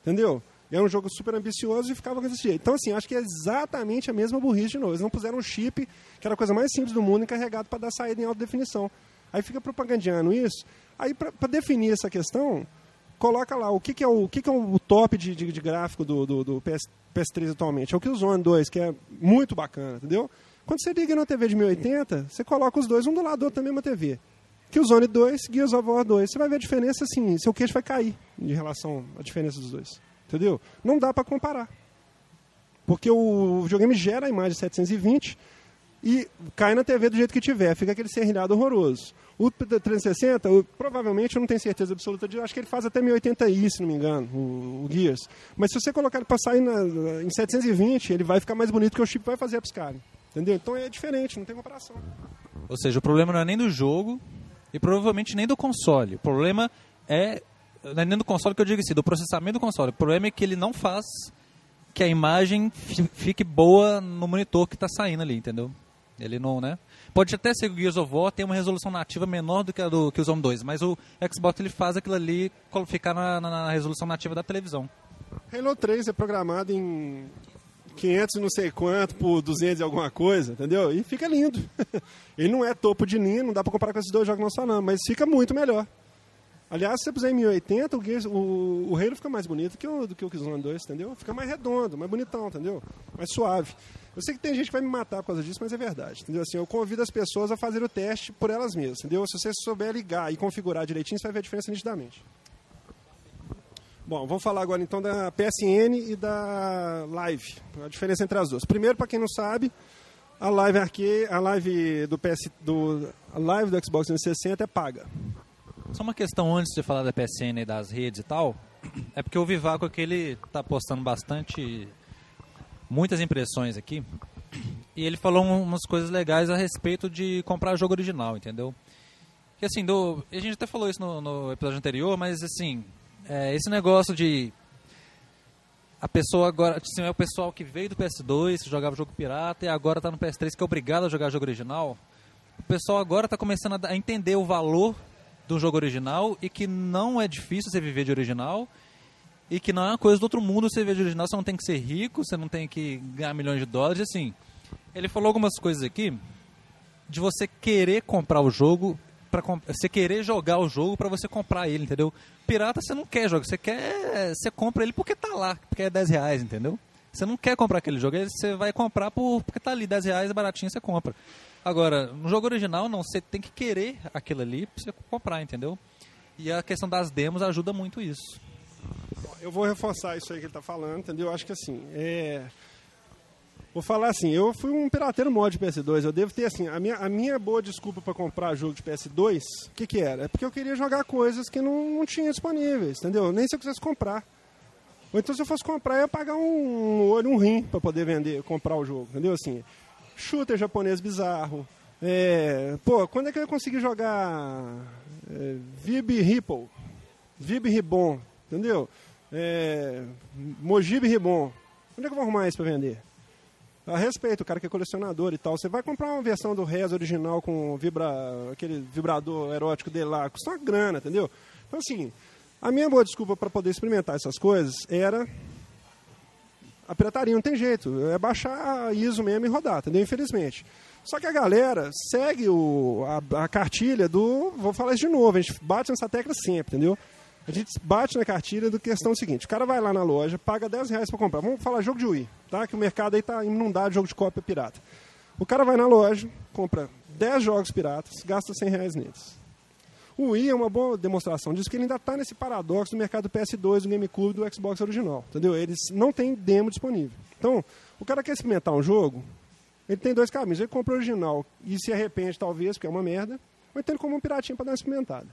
Entendeu? É um jogo super ambicioso e ficava desse jeito. Então, assim, acho que é exatamente a mesma burrice de novo. Eles não puseram um chip, que era a coisa mais simples do mundo, encarregado para dar saída em alta definição. Aí fica propagandeando isso. Aí, para definir essa questão, coloca lá o que, que é, o, o que, que é o top de, de, de gráfico do, do, do PS, PS3 atualmente. É o Killzone 2, que é muito bacana, entendeu? Quando você liga na TV de 1080, você coloca os dois um do lado do outro na mesma TV. Killzone 2, Gears of War 2. Você vai ver a diferença assim, seu queixo vai cair em relação à diferença dos dois. Entendeu? Não dá para comparar. Porque o videogame gera a imagem 720 e cai na TV do jeito que tiver, fica aquele serrilhado horroroso. O 360, eu, provavelmente, eu não tenho certeza absoluta de. Acho que ele faz até 1080i, se não me engano, o, o Gears. Mas se você colocar ele para sair na, em 720, ele vai ficar mais bonito que o chip vai fazer upscaling. Entendeu? Então é diferente, não tem comparação. Ou seja, o problema não é nem do jogo e provavelmente nem do console. O problema é não é nem do console que eu digo assim, do processamento do console. O problema é que ele não faz que a imagem fique boa no monitor que está saindo ali, entendeu? Ele não, né? Pode até ser que o Gears of War tenha uma resolução nativa menor do que a do que o Zone 2, mas o Xbox ele faz aquilo ali ficar na, na, na resolução nativa da televisão. Halo 3 é programado em 500 e não sei quanto por 200 e alguma coisa, entendeu? E fica lindo. Ele não é topo de linha, não dá para comparar com esses dois jogos não só não, mas fica muito melhor. Aliás, se você puser em 1080, o, Gears, o, o Halo fica mais bonito que o, do que o Killzone 2, entendeu? Fica mais redondo, mais bonitão, entendeu? Mais suave. Eu sei que tem gente que vai me matar por causa disso, mas é verdade, entendeu? Assim, eu convido as pessoas a fazer o teste por elas mesmas, entendeu? Se você souber ligar e configurar direitinho, você vai ver a diferença nitidamente. Bom, vamos falar agora então da PSN e da Live. A diferença entre as duas. Primeiro, para quem não sabe, a Live Arcade, a Live do PS, do a Live do Xbox 360 é paga. Só uma questão antes de falar da PSN e das redes e tal, é porque o Vivaco aqui ele tá postando bastante muitas impressões aqui. E ele falou umas coisas legais a respeito de comprar jogo original, entendeu? Que assim, do, a gente até falou isso no, no episódio anterior, mas assim, é, esse negócio de a pessoa agora, assim, é o pessoal que veio do PS2, jogava jogo pirata e agora está no PS3 que é obrigado a jogar jogo original. O pessoal agora está começando a entender o valor do jogo original e que não é difícil você viver de original e que não é uma coisa do outro mundo você viver de original, você não tem que ser rico, você não tem que ganhar milhões de dólares, assim. Ele falou algumas coisas aqui de você querer comprar o jogo para você querer jogar o jogo para você comprar ele, entendeu? Pirata você não quer jogar, você quer, você compra ele porque tá lá, porque é 10 reais, entendeu? Você não quer comprar aquele jogo, você vai comprar por, porque tá ali 10 reais, baratinho, você compra. Agora, no jogo original, não, você tem que querer aquilo ali pra você comprar, entendeu? E a questão das demos ajuda muito isso. Eu vou reforçar isso aí que ele está falando, entendeu? Eu acho que assim, é... Vou falar assim, eu fui um pirateiro mod de PS2, eu devo ter assim, a minha, a minha boa desculpa para comprar jogo de PS2, o que que era? É porque eu queria jogar coisas que não, não tinha disponíveis, entendeu? Nem se eu quisesse comprar. Ou então se eu fosse comprar, eu ia pagar um olho, um rim para poder vender, comprar o jogo, entendeu? Assim, shooter japonês bizarro. É, pô, quando é que eu ia conseguir jogar é, Vib Ripple? Vib Ribbon, entendeu? É, Mojib Ribbon. Onde é que eu vou arrumar isso para vender? A respeito, o cara que é colecionador e tal. Você vai comprar uma versão do Rez original com vibra, aquele vibrador erótico dele lá, custa uma grana, entendeu? Então, assim, a minha boa desculpa para poder experimentar essas coisas era a pirataria não tem jeito. É baixar a ISO mesmo e rodar, entendeu? Infelizmente. Só que a galera segue o, a, a, cartilha do. Vou falar isso de novo, a gente bate nessa tecla sempre, entendeu? A gente bate na cartilha do questão seguinte: o cara vai lá na loja, paga 10 reais para comprar. Vamos falar jogo de Wii, tá? Que o mercado aí tá inundado de jogo de cópia pirata. O cara vai na loja, compra 10 jogos piratas, gasta 100 reais neles. O Wii é uma boa demonstração disso, que ele ainda está nesse paradoxo do mercado do PS2, do GameCube do Xbox original. Entendeu? Eles não têm demo disponível. Então, o cara quer experimentar um jogo, ele tem dois caminhos. Ele compra o original e se arrepende, talvez, porque é uma merda, ou então ele compra um piratinho para dar uma experimentada.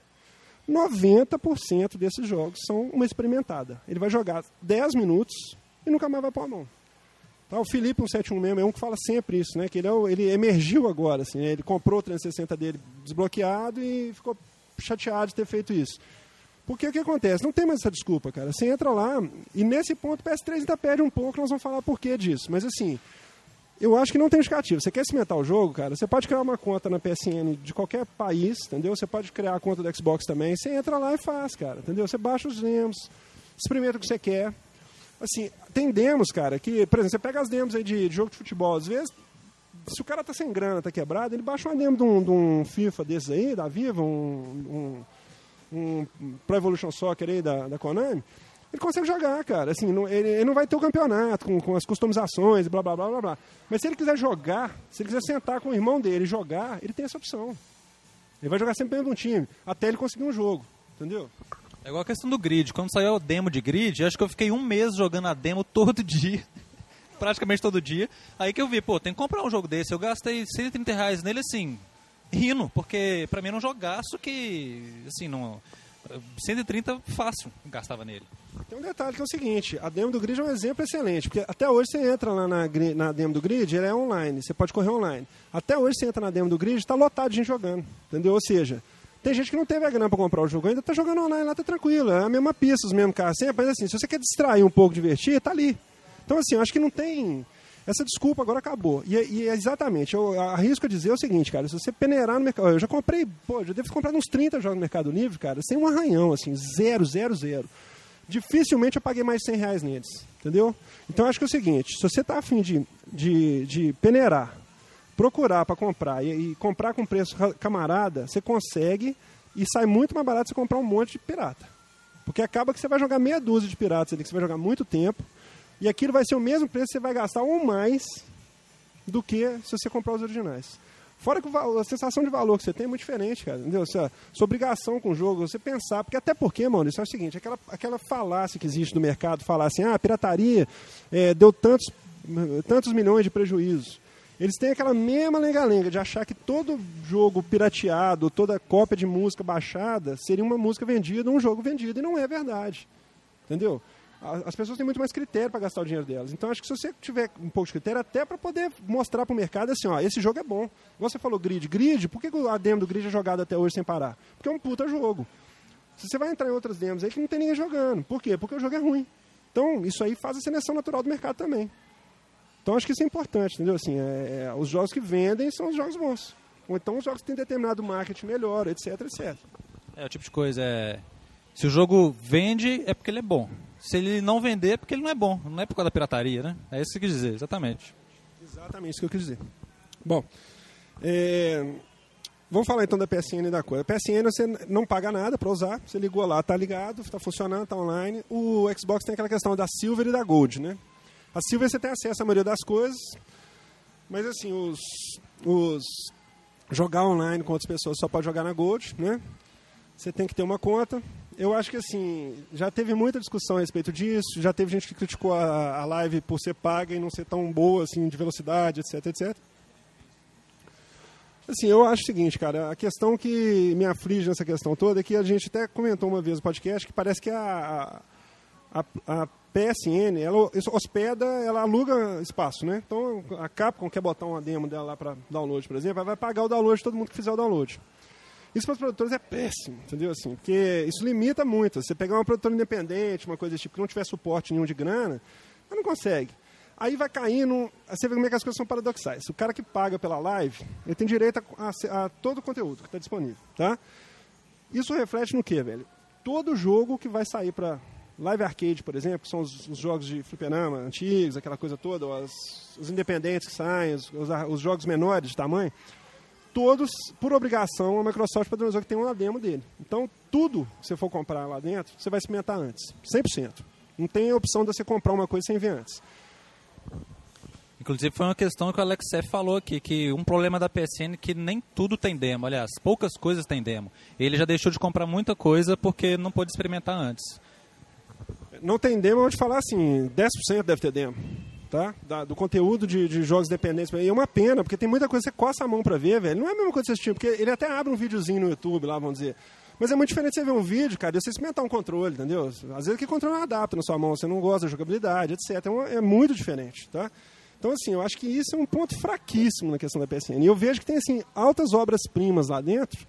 90% desses jogos são uma experimentada. Ele vai jogar 10 minutos e nunca mais vai pôr a mão. Tá, o Felipe 171 mesmo é um que fala sempre isso, né? Que ele, é, ele emergiu agora, assim, né? ele comprou o 360 dele desbloqueado e ficou chateado de ter feito isso. Porque o que acontece? Não tem mais essa desculpa, cara. Você entra lá e nesse ponto o PS3 ainda perde um pouco, nós vamos falar por que disso. Mas assim, eu acho que não tem justificativa. Você quer experimentar o jogo, cara? Você pode criar uma conta na PSN de qualquer país, entendeu? Você pode criar a conta do Xbox também. Você entra lá e faz, cara, entendeu? Você baixa os demos, experimenta o que você quer. Assim, tem demos, cara, que, por exemplo, você pega as demos aí de, de jogo de futebol, às vezes, se o cara tá sem grana, tá quebrado, ele baixa uma demo de um, de um FIFA desses aí, da Viva, um, um, um Pro Evolution Soccer aí da, da Konami ele consegue jogar, cara. Assim, não, ele, ele, não vai ter o campeonato com, com as customizações, blá, blá, blá, blá, blá. Mas se ele quiser jogar, se ele quiser sentar com o irmão dele e jogar, ele tem essa opção. Ele vai jogar sempre dentro de um time, até ele conseguir um jogo, entendeu? É igual a questão do grid. Quando saiu o demo de grid, acho que eu fiquei um mês jogando a demo todo dia. Praticamente todo dia. Aí que eu vi, pô, tem que comprar um jogo desse. Eu gastei 130 reais nele, assim, rindo, porque pra mim era um jogaço que, assim, não... 130 fácil gastava nele. Tem um detalhe que é o seguinte, a demo do grid é um exemplo excelente, porque até hoje você entra lá na, na demo do grid, ele é online, você pode correr online. Até hoje você entra na demo do grid, está lotado de gente jogando, entendeu? Ou seja, tem gente que não teve a grana para comprar o jogo ainda, está jogando online lá, tá tranquilo, é a mesma pista, os mesmos carros sempre, mas assim, se você quer distrair um pouco, divertir, tá ali. Então assim, eu acho que não tem... Essa desculpa agora acabou. E, e exatamente, eu arrisco a dizer o seguinte, cara, se você peneirar no mercado. Eu já comprei, pô, já devo comprar uns 30 jogos no Mercado Livre, cara, sem um arranhão, assim, zero, zero, zero dificilmente eu paguei mais 100 reais neles. Entendeu? Então acho que é o seguinte: se você está afim de, de, de peneirar, procurar para comprar e, e, comprar com preço camarada, você consegue e sai muito mais barato você comprar um monte de pirata. Porque acaba que você vai jogar meia dúzia de piratas ali, que você vai jogar muito tempo, e aquilo vai ser o mesmo preço que você vai gastar ou mais do que se você comprar os originais. Fora que a sensação de valor que você tem é muito diferente, cara. Entendeu? Sua, sua obrigação com o jogo, você pensar. Porque até porque, mano, isso é o seguinte, aquela, aquela falácia que existe no mercado, falar assim, ah, pirataria é, deu tantos, tantos milhões de prejuízos. Eles têm aquela mesma lenga-lenga de achar que todo jogo pirateado, toda cópia de música baixada seria uma música vendida, um jogo vendido, e não é verdade. Entendeu? As pessoas têm muito mais critério para gastar o dinheiro delas. Então, acho que se você tiver um pouco de critério, até para poder mostrar para o mercado assim, ó, esse jogo é bom. Você falou grid. Grid, por que a demo do grid é jogada até hoje sem parar? Porque é um puta jogo. Se você vai entrar em outras demos aí que não tem ninguém jogando. Por quê? Porque o jogo é ruim. Então, isso aí faz a seleção natural do mercado também. Então, acho que isso é importante, entendeu? Assim, é, é, os jogos que vendem são os jogos bons. Ou então os jogos que têm determinado marketing melhor, etc, etc. É, o tipo de coisa é... Se o jogo vende, é porque ele é bom. Se ele não vender, porque ele não é bom. Não é por causa da pirataria, né? É isso que eu quis dizer, exatamente. Exatamente isso que eu quis dizer. Bom, é... vamos falar então da PSN e da coisa. A PSN você não paga nada para usar. Você ligou lá, tá ligado, está funcionando, está online. O Xbox tem aquela questão da Silver e da Gold, né? A Silver você tem acesso à maioria das coisas, mas assim, os, os jogar online com outras pessoas só pode jogar na Gold, né? Você tem que ter uma conta, eu acho que assim, já teve muita discussão a respeito disso, já teve gente que criticou a, a live por ser paga e não ser tão boa assim de velocidade, etc, etc. Assim, eu acho o seguinte, cara, a questão que me aflige nessa questão toda é que a gente até comentou uma vez no podcast que parece que a, a, a PSN, ela hospeda, ela aluga espaço, né? Então a Capcom quer botar uma demo dela lá para download, por exemplo, vai pagar o download de todo mundo que fizer o download. Isso para os produtores é péssimo, entendeu? Assim, porque isso limita muito. Você pegar uma produtora independente, uma coisa desse tipo, que não tiver suporte nenhum de grana, ela não consegue. Aí vai caindo, você vê como é que as coisas são paradoxais. O cara que paga pela live, ele tem direito a, a, a todo o conteúdo que está disponível, tá? Isso reflete no que, velho? Todo jogo que vai sair para Live Arcade, por exemplo, que são os, os, jogos de fliperama antigos, aquela coisa toda, os independentes que saem, os, os, jogos menores de tamanho, todos, por obrigação, a Microsoft padronizou que tem uma demo dele. Então, tudo que você for comprar lá dentro, você vai experimentar antes. 100%. Não tem a opção de você comprar uma coisa sem ver antes. Inclusive foi uma questão que o Alex F falou aqui, que um problema da PSN é que nem tudo tem demo, aliás, poucas coisas tem demo. Ele já deixou de comprar muita coisa porque não pôde experimentar antes. Não tem demo, eu vou te falar assim, 10% deve ter demo. Tá? Da, do conteúdo de, de, jogos dependentes. E é uma pena, porque tem muita coisa que você coça a mão pra ver, velho. Não é a mesma coisa que você assistir, porque ele até abre um videozinho no YouTube lá, vamos dizer. Mas é muito diferente você ver um vídeo, cara, e você experimentar um controle, entendeu? Às vezes que controle não adapta na sua mão, você não gosta da jogabilidade, etc. É, é muito diferente, tá? Então, assim, eu acho que isso é um ponto fraquíssimo na questão da PSN. E eu vejo que tem, assim, altas obras-primas lá dentro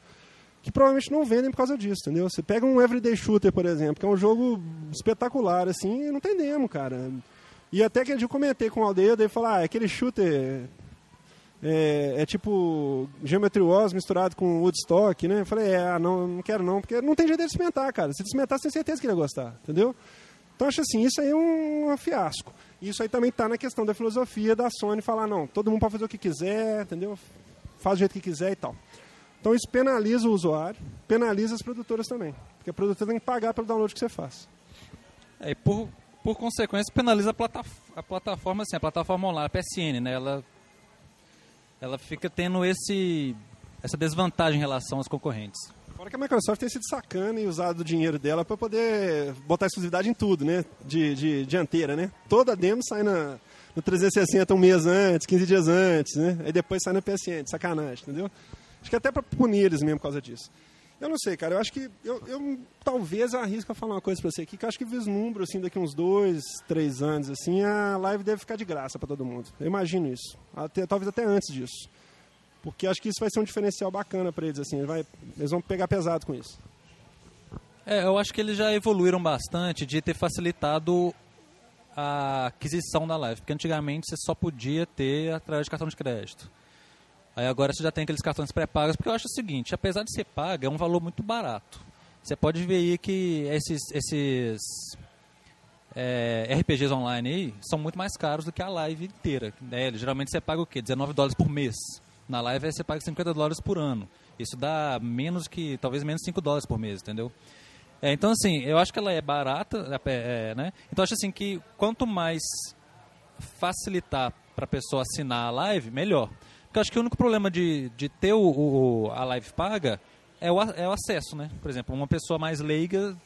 que provavelmente não vendem por causa disso, entendeu? Você pega um Everyday Shooter, por exemplo, que é um jogo espetacular, assim, e não tem demo, cara. E até que eu comentei com o Aldeia, daí falar, ah, aquele shooter é, é, tipo Geometry Wars misturado com Woodstock, né? Eu falei, é, ah, não, não quero não, porque não tem jeito de cimentar, cara. Se cimentar, você tem certeza que ele ia gostar, entendeu? Então acho assim, isso aí é um, um fiasco. Isso aí também está na questão da filosofia da Sony falar, não, todo mundo pode fazer o que quiser, entendeu? Faz do jeito que quiser e tal. Então isso penaliza o usuário, penaliza as produtoras também. Porque a produtora tem que pagar pelo download que você faz. É, por, por consequência, penaliza a, plataf a plataforma, assim, a plataforma online, a PSN, né? Ela ela fica tendo esse, essa desvantagem em relação aos concorrentes. Fora que a Microsoft tem sido sacana e usado o dinheiro dela para poder botar exclusividade em tudo, né? De, de dianteira, né? Toda demo sai na, no 360 um mês antes, 15 dias antes, né? Aí depois sai na PSN, sacanagem, entendeu? Acho que até para punir eles mesmo por causa disso. Eu não sei, cara. Eu acho que. Eu, eu talvez arrisco a falar uma coisa pra você aqui, que eu acho que vislumbro, assim, daqui uns dois, três anos, assim, a live deve ficar de graça para todo mundo. Eu imagino isso. Até, talvez até antes disso. Porque acho que isso vai ser um diferencial bacana para eles, assim. Vai, eles vão pegar pesado com isso. É, eu acho que eles já evoluíram bastante de ter facilitado a aquisição da live. Porque antigamente você só podia ter através de cartão de crédito. Aí agora você já tem aqueles cartões pré-pagos, porque eu acho o seguinte, apesar de ser paga, é um valor muito barato. Você pode ver aí que esses, esses é, RPGs online aí são muito mais caros do que a live inteira. Né? Geralmente você paga o quê? 19 dólares por mês. Na live você paga 50 dólares por ano. Isso dá menos que, talvez menos 5 dólares por mês, entendeu? É, então, assim, eu acho que ela é barata, é, é né? Então, acho assim que quanto mais facilitar para a pessoa assinar a live, melhor. Porque eu acho que o único problema de, de ter o, o a live paga é o, é o acesso, né? Por exemplo, uma pessoa mais leiga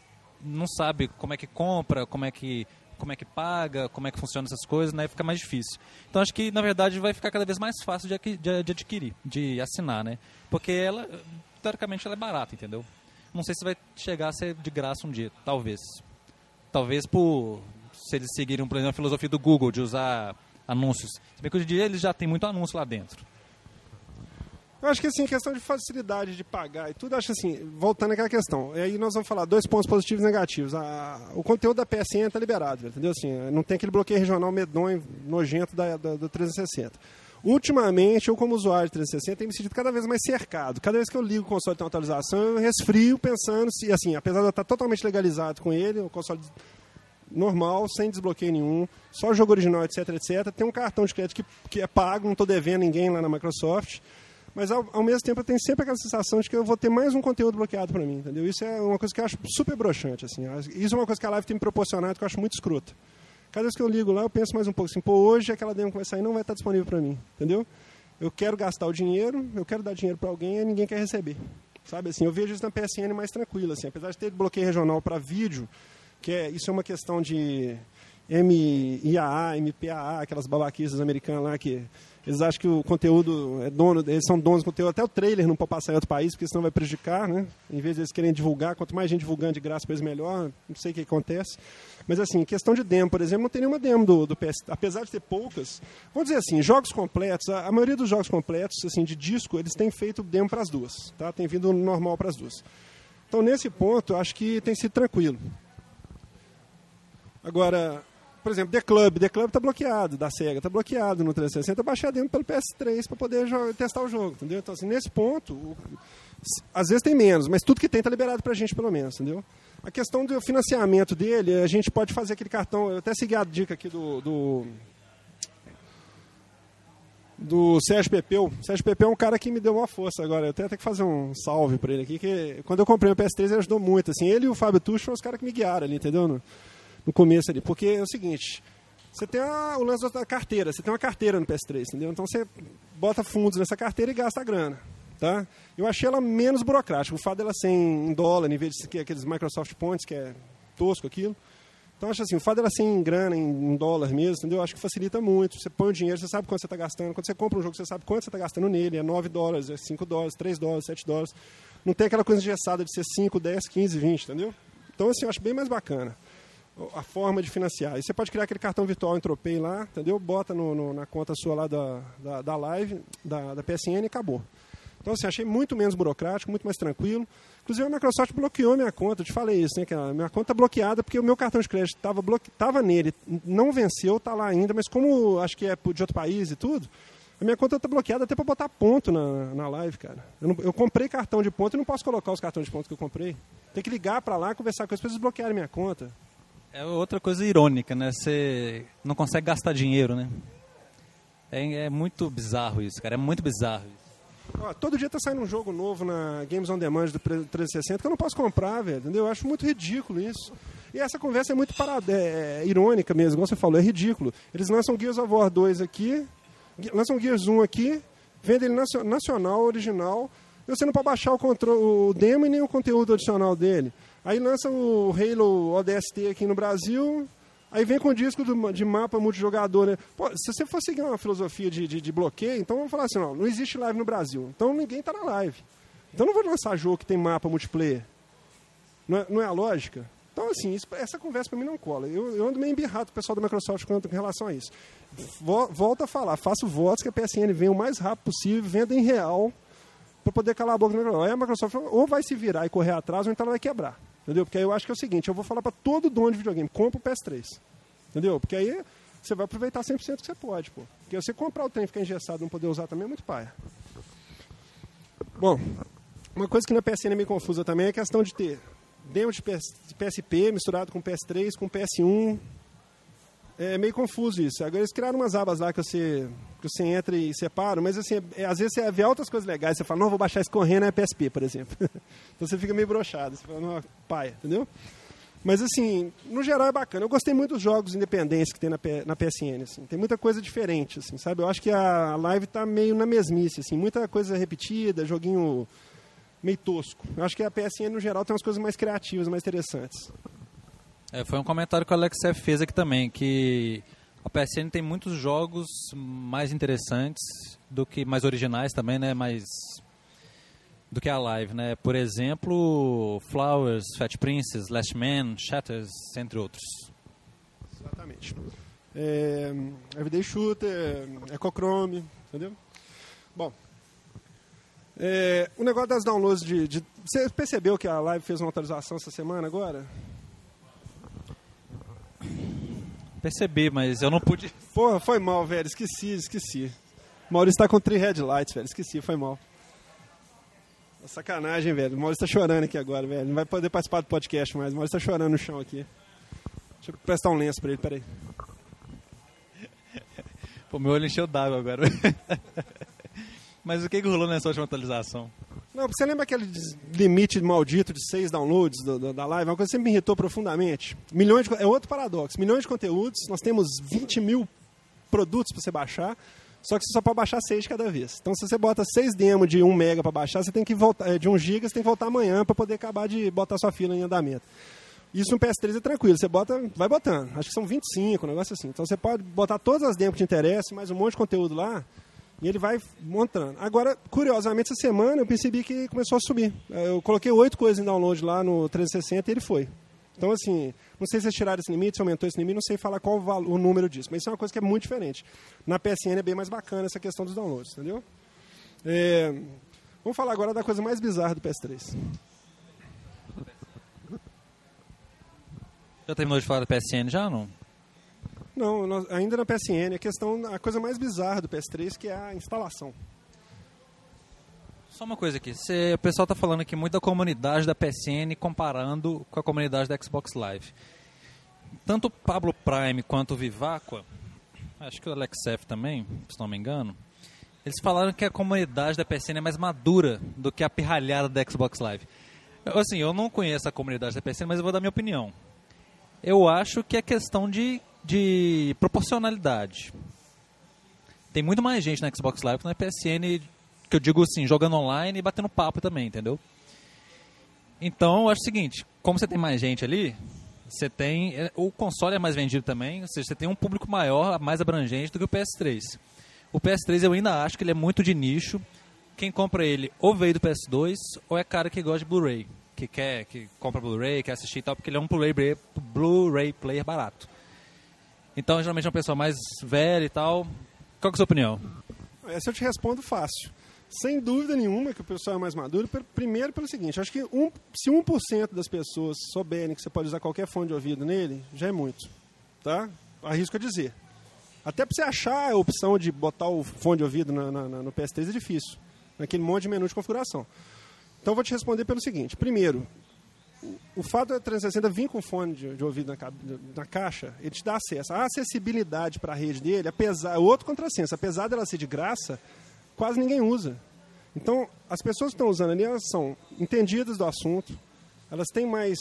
não sabe como é que compra, como é que como é que paga, como é que funciona essas coisas, né? Fica mais difícil. Então acho que na verdade vai ficar cada vez mais fácil de, de, de adquirir, de assinar, né? Porque ela, teoricamente, ela é barata, entendeu? Não sei se vai chegar a ser de graça um dia, talvez. Talvez por se eles seguirem, por exemplo, a filosofia do Google de usar anúncios. Se bem que hoje em dia eles já tem muito anúncio lá dentro. Eu acho que assim, questão de facilidade de pagar e tudo, acho assim, voltando àquela questão. E aí nós vamos falar dois pontos positivos e negativos. A, o conteúdo da PSN está liberado, entendeu? Assim, não tem aquele bloqueio regional medonho, nojento da, da, do 360. Ultimamente, eu como usuário de 360 tenho me sentido cada vez mais cercado. Cada vez que eu ligo o console tem uma atualização, eu resfrio pensando se, assim, apesar de eu estar totalmente legalizado com ele, o console normal, sem desbloqueio nenhum, só jogo original, etc, etc. Tem um cartão de crédito que, que é pago, não estou devendo ninguém lá na Microsoft. Mas ao, ao, mesmo tempo eu tenho sempre aquela sensação de que eu vou ter mais um conteúdo bloqueado para mim, entendeu? Isso é uma coisa que eu acho super broxante, assim. Isso é uma coisa que a live tem me proporcionado que eu acho muito escrota. Cada vez que eu ligo lá, eu penso mais um pouco assim, pô, hoje aquela demo que vai sair não vai estar disponível para mim, entendeu? Eu quero gastar o dinheiro, eu quero dar dinheiro para alguém e ninguém quer receber. Sabe assim, eu vejo isso na PSN mais tranquilo, assim, apesar de ter bloqueio regional para vídeo, que é, isso é uma questão de MIAA, MPAA, aquelas babaquices americanas lá que eles acham que o conteúdo é dono, eles são donos do conteúdo, até o trailer não pode passar em outro país, porque senão vai prejudicar, né? Em vez de eles querem divulgar, quanto mais gente divulgando de graça para eles, melhor. Não sei o que acontece. Mas assim, questão de demo, por exemplo, não tem nenhuma demo do, do PS, apesar de ter poucas. Vamos dizer assim, jogos completos, a, a maioria dos jogos completos, assim, de disco, eles têm feito demo para as duas, tá? Tem vindo normal para as duas. Então, nesse ponto, acho que tem sido tranquilo. Agora, por exemplo, The Club. The Club está bloqueado, da SEGA está bloqueado no 360. Eu dentro pelo PS3 para poder jogar, testar o jogo, entendeu? Então, assim, nesse ponto, o, às vezes tem menos, mas tudo que tem está liberado para a gente, pelo menos, entendeu? A questão do financiamento dele, a gente pode fazer aquele cartão. Eu até segui a dica aqui do, do do Sérgio Pepeu. Sérgio Pepeu é um cara que me deu uma força agora. Eu até tenho que fazer um salve para ele aqui, que quando eu comprei o PS3 ele ajudou muito. Assim, ele e o Fábio Tucho foram os caras que me guiaram ali, entendeu? No começo ali. Porque é o seguinte, Você tem a, o lance da carteira, você tem uma carteira no PS3, entendeu? Então você bota fundos nessa carteira e gasta a grana. Tá? Eu achei ela menos burocrática. O fato dela ser em dólar, em vez de aqueles Microsoft Points, que é tosco aquilo. Então, acho assim, o fato dela ser em grana, em dólar mesmo, entendeu? Acho que facilita muito. Você põe o dinheiro, você sabe quanto você está gastando. Quando você compra um jogo, você sabe quanto você está gastando nele. É 9 dólares, é 5 dólares, 3 dólares, 7 dólares. Não tem aquela coisa engessada de ser 5, 10, 15, 20, entendeu? Então, assim, eu acho bem mais bacana a forma de financiar. E você pode criar aquele cartão virtual Entropay lá, entendeu? Bota no, no, na conta sua lá da, da, da live, da, da PSN e acabou. Então, assim, achei muito menos burocrático, muito mais tranquilo. Inclusive, a Microsoft bloqueou minha conta. Eu te falei isso, né? Que a minha conta tá bloqueada porque o meu cartão de crédito estava bloque... Tava nele, não venceu, está lá ainda, mas como acho que é de outro país e tudo, a minha conta está bloqueada até para botar ponto na, na live, cara. Eu, não... eu, comprei cartão de ponto e não posso colocar os cartões de ponto que eu comprei. Tem que ligar para lá, conversar com eles para eles desbloquearem minha conta. É outra coisa irônica, né? Você não consegue gastar dinheiro, né? É, é muito bizarro isso, cara. É muito bizarro isso. Ó, todo dia tá saindo um jogo novo na Games on Demand do 360 que eu não posso comprar, velho. Entendeu? Eu acho muito ridículo isso. E essa conversa é muito parada, é, é, irônica mesmo, como você falou, é ridículo. Eles lançam Gears of War 2 aqui, lançam Gears 1 aqui, vendem ele nacional, original, e você não pode baixar o, controle, o demo e nem o conteúdo adicional dele. Aí lançam o Halo ODST aqui no Brasil, Aí vem com o disco do, de mapa multijogador, né? Pô, se você for seguir uma filosofia de, de, de, bloqueio, então vamos falar assim, não, não existe live no Brasil. Então ninguém está na live. Então não vou lançar jogo que tem mapa multiplayer. Não é, não é a lógica? Então, assim, isso, essa conversa para mim não cola. Eu, eu ando meio embirrado com o pessoal da Microsoft com relação a isso. Volto a falar, faço votos que a PSN venha o mais rápido possível, venda em real, para poder calar a boca da Microsoft. Aí a Microsoft ou vai se virar e correr atrás, ou então ela vai quebrar. Entendeu? Porque aí eu acho que é o seguinte, eu vou falar para todo dono de videogame, compra o PS3. Entendeu? Porque aí você vai aproveitar 100% que você pode, pô. Porque você comprar o trem e ficar engessado não poder usar também é muito paia. Bom, uma coisa que na PSN é meio confusa também é a questão de ter demo de PSP misturado com PS3, com PS1. É meio confuso isso. Agora eles criaram umas abas lá que você, que você entra e separa, mas assim, é, às vezes você vê outras coisas legais, você fala, não, vou baixar esse correndo é PSP, por exemplo. então você fica meio brochado, você fala, não, paia, entendeu? Mas, assim, no geral é bacana. Eu gostei muito dos jogos independentes que tem na, na PSN, assim. Tem muita coisa diferente, assim, sabe? Eu acho que a live está meio na mesmice, assim. Muita coisa repetida, joguinho meio tosco. Eu acho que a PSN, no geral, tem umas coisas mais criativas, mais interessantes. É, foi um comentário que o Alex fez aqui também, que a PSN tem muitos jogos mais interessantes do que mais originais também, né? Mais do que a live, né? Por exemplo, Flowers, Fat Princess, Last Man, Shatters, entre outros. Exatamente. É, Everyday Shooter, Ecochrome, entendeu? Bom, é, o negócio das downloads de, de, Você percebeu que a live fez uma atualização essa semana agora? Percebi, mas eu não pude. Porra, foi mal, velho. Esqueci, esqueci. Maurício tá com 3 headlights, velho. Esqueci, foi mal. Sacanagem, velho. O Maurício tá chorando aqui agora, velho. Não vai poder participar do podcast mais. O Maurício tá chorando no chão aqui. Deixa eu prestar um lenço pra ele, peraí. Pô, meu olho encheu d'água agora. Mas o que, que rolou nessa última atualização? Não, você lembra aquele limite maldito de seis downloads do, do, da live? Uma coisa que sempre me irritou profundamente. Milhões de, é outro paradoxo. Milhões de conteúdos, nós temos 20 mil produtos para você baixar. Só que você só pode baixar 6 de cada vez. Então, se você bota 6 demos de 1 mega para baixar, você tem que voltar é, de 1 giga, você tem que voltar amanhã para poder acabar de botar sua fila em andamento. Isso no PS3 é tranquilo, você bota, vai botando. Acho que são 25, um negócio assim. Então você pode botar todas as demos que te interessam, mais um monte de conteúdo lá, e ele vai montando. Agora, curiosamente, essa semana eu percebi que começou a subir. Eu coloquei oito coisas em download lá no 360 e ele foi. Então, assim, não sei se eles tiraram esse limite, se aumentou esse limite, não sei falar qual o, o número disso, mas isso é uma coisa que é muito diferente. Na PSN é bem mais bacana essa questão dos downloads, entendeu? É, vamos falar agora da coisa mais bizarra do PS3. Já terminou de falar da PSN já não? Não, nós, ainda na PSN, a questão, a coisa mais bizarra do PS3 que é a instalação. Só uma coisa aqui, Cê, o pessoal está falando aqui muito da comunidade da PSN comparando com a comunidade da Xbox Live. Tanto o Pablo Prime quanto o Vivacqua, acho que o Alex F também, se não me engano, eles falaram que a comunidade da PSN é mais madura do que a pirralhada da Xbox Live. Assim, eu não conheço a comunidade da PSN, mas eu vou dar minha opinião. Eu acho que é questão de de proporcionalidade. Tem muito mais gente na Xbox Live que na PSN, que eu digo assim, jogando online e batendo papo também, entendeu? Então, eu acho o seguinte, como você tem mais gente ali, você tem. é, O console é mais vendido também, ou seja, você tem um público maior, mais abrangente do que o PS3. O PS3 eu ainda acho que ele é muito de nicho. Quem compra ele ou veio do PS2 ou é cara que gosta de Blu-ray. Que quer, que compra Blu-ray, quer assistir e tal, porque ele é um Blu-ray Blu-ray player barato. Então, geralmente é uma pessoa mais velha e tal. Qual é a sua opinião? Essa eu te respondo fácil. Sem dúvida nenhuma que o pessoal é mais maduro. Primeiro pelo seguinte, acho que um, se 1% das pessoas souberem que você pode usar qualquer fone de ouvido nele, já é muito. Tá? Arrisco a dizer. Até para você achar a opção de botar o fone de ouvido na- na- no PS3 é difícil. Naquele monte de menu de configuração. Então vou te responder pelo seguinte. Primeiro, o- fato da 360 vir com fone de, de ouvido na, na caixa, ele te dá acesso. A acessibilidade para a rede dele, apesar, outro contrassenso, apesar dela ser de graça, quase ninguém usa. Então, as pessoas que estão usando ali, elas são entendidas do assunto, elas têm mais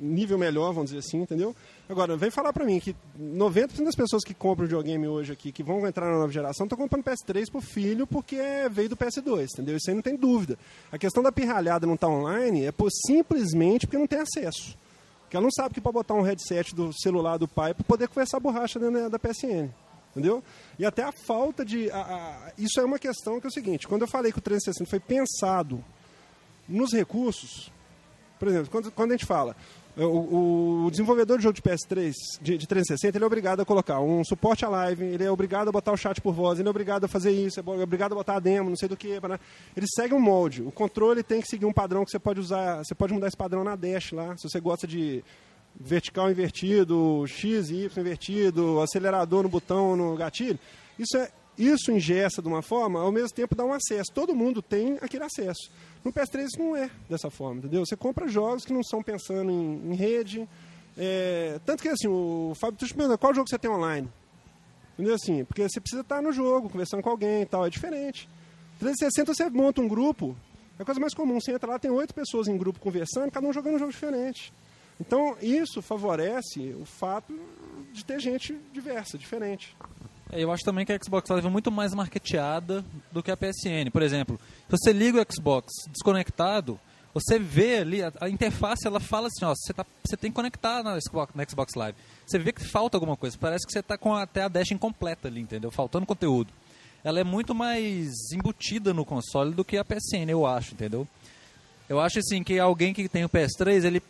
nível melhor, vamos dizer assim, entendeu? Agora, vem falar pra mim que 90% das pessoas que compram videogame hoje aqui, que vão entrar na nova geração, estão comprando PS3 pro filho porque veio do PS2, entendeu? Isso aí não tem dúvida. A questão da pirralhada não estar online é por, simplesmente porque não tem acesso. Porque ela não sabe que para botar um headset do celular do pai para poder conversar borracha dentro da PSN. Entendeu? E até a falta de. a- a- isso é uma questão que é o seguinte: quando eu falei que o 360 foi pensado nos recursos, por exemplo, quando, quando a gente fala, o, o desenvolvedor de jogo de PS3, de, de 360, ele é obrigado a colocar um suporte à live, ele é obrigado a botar o chat por voz, ele é obrigado a fazer isso, é obrigado a botar a demo, não sei do que. Ele segue um molde. O controle tem que seguir um padrão que você pode usar, você pode mudar esse padrão na dash lá, se você gosta de vertical invertido, X e Y invertido, acelerador no botão, no gatilho. Isso é isso ingessa de uma forma, ao mesmo tempo dá um acesso. Todo mundo tem aquele acesso. No PS3 isso não é dessa forma, entendeu? Você compra jogos que não são pensando em, em rede. é, tanto que assim, o Fábio, tu pergunta, qual jogo você tem online? Entendeu assim? Porque você precisa estar no jogo, conversando com alguém e tal, é diferente. 360 você monta um grupo, é a coisa mais comum. Você entra lá, tem oito pessoas em grupo conversando, cada um jogando um jogo diferente. Então, isso favorece o fato de ter gente diversa, diferente. É, Eu acho também que a Xbox Live é muito mais marketeada do que a PSN. Por exemplo, se você liga o Xbox desconectado, você vê ali, a, a interface ela fala assim, ó, você, tá, você tem que conectar na Xbox, na Xbox Live. Você vê que falta alguma coisa, parece que você está com até a dash incompleta ali, entendeu? Faltando conteúdo. Ela é muito mais embutida no console do que a PSN, eu acho, entendeu? Eu acho assim que alguém que tem o PS3, ele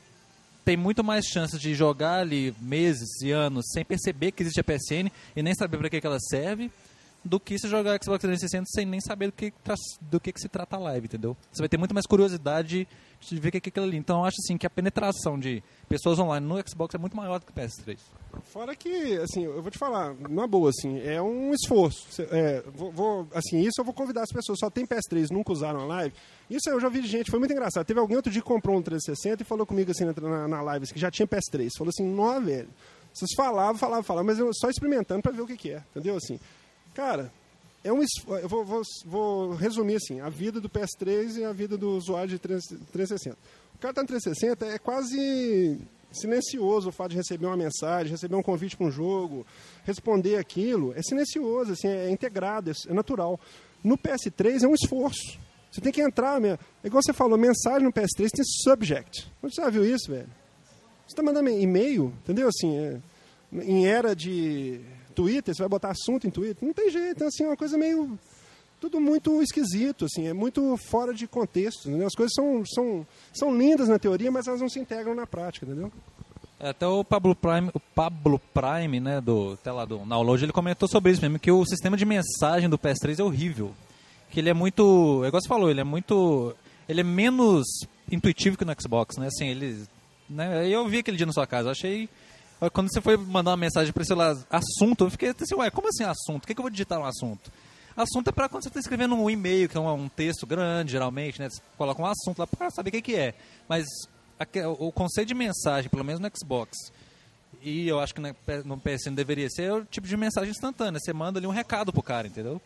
tem muito mais chances de jogar ali meses e anos sem perceber que existe a PSN e nem saber para que, que ela serve, do que se jogar Xbox 360 sem nem saber do que, tra- do que, que se trata a live, entendeu? Você vai ter muito mais curiosidade de ver o que é aquilo ali. Então eu acho assim que a penetração de pessoas online no Xbox é muito maior do que o PS3. Fora que, assim, eu vou te falar, na boa, assim, é um esforço. É, vou, vou- assim, isso eu vou convidar as pessoas, só tem PS3, nunca usaram a live. Isso eu já vi gente, foi muito engraçado. Teve alguém outro dia que comprou um 360 e falou comigo, assim, na, na, live, assim, que já tinha PS3. Falou assim, nó, velho, vocês falavam, falavam, falavam, mas eu só experimentando pra ver o que que é, entendeu? Assim, cara, é um eu vou, vou, vou resumir, assim, a vida do PS3 e a vida do usuário de 3 360. O cara tá no 360 é quase silencioso o fato de receber uma mensagem, receber um convite para um jogo, responder aquilo, é silencioso, assim, é integrado, é, é natural. No PS3 é um esforço. Você tem que entrar, mesmo. é igual você falou, mensagem no PS3 tem subject. Onde você já viu isso, velho? Você está mandando e-mail, entendeu? Assim, é, em era de Twitter, você vai botar assunto em Twitter, não tem jeito, então, assim, é uma coisa meio tudo muito esquisito, assim, é muito fora de contexto. As coisas são, são, são lindas na teoria, mas elas não se integram na prática, entendeu? É, Até o Pablo Prime, o Pablo Prime, né, do, lá do download, ele comentou sobre isso mesmo, que o sistema de mensagem do PS3 é horrível. Que ele é muito, é igual você falou, ele é muito, ele é menos intuitivo que no Xbox, né? Assim, ele, né, eu vi aquele dia na sua casa, achei quando você foi mandar uma mensagem para lá, assunto, eu fiquei assim, ué, como assim assunto? O que, que eu vou digitar no assunto? Assunto é para quando você está escrevendo um e-mail, que é um, um texto grande, geralmente, né? Você coloca um assunto lá para saber o que, que é. Mas aque- o conceito de mensagem, pelo menos no Xbox, e eu acho que no PSN deveria ser o tipo de mensagem instantânea. Você manda ali um recado pro cara, entendeu?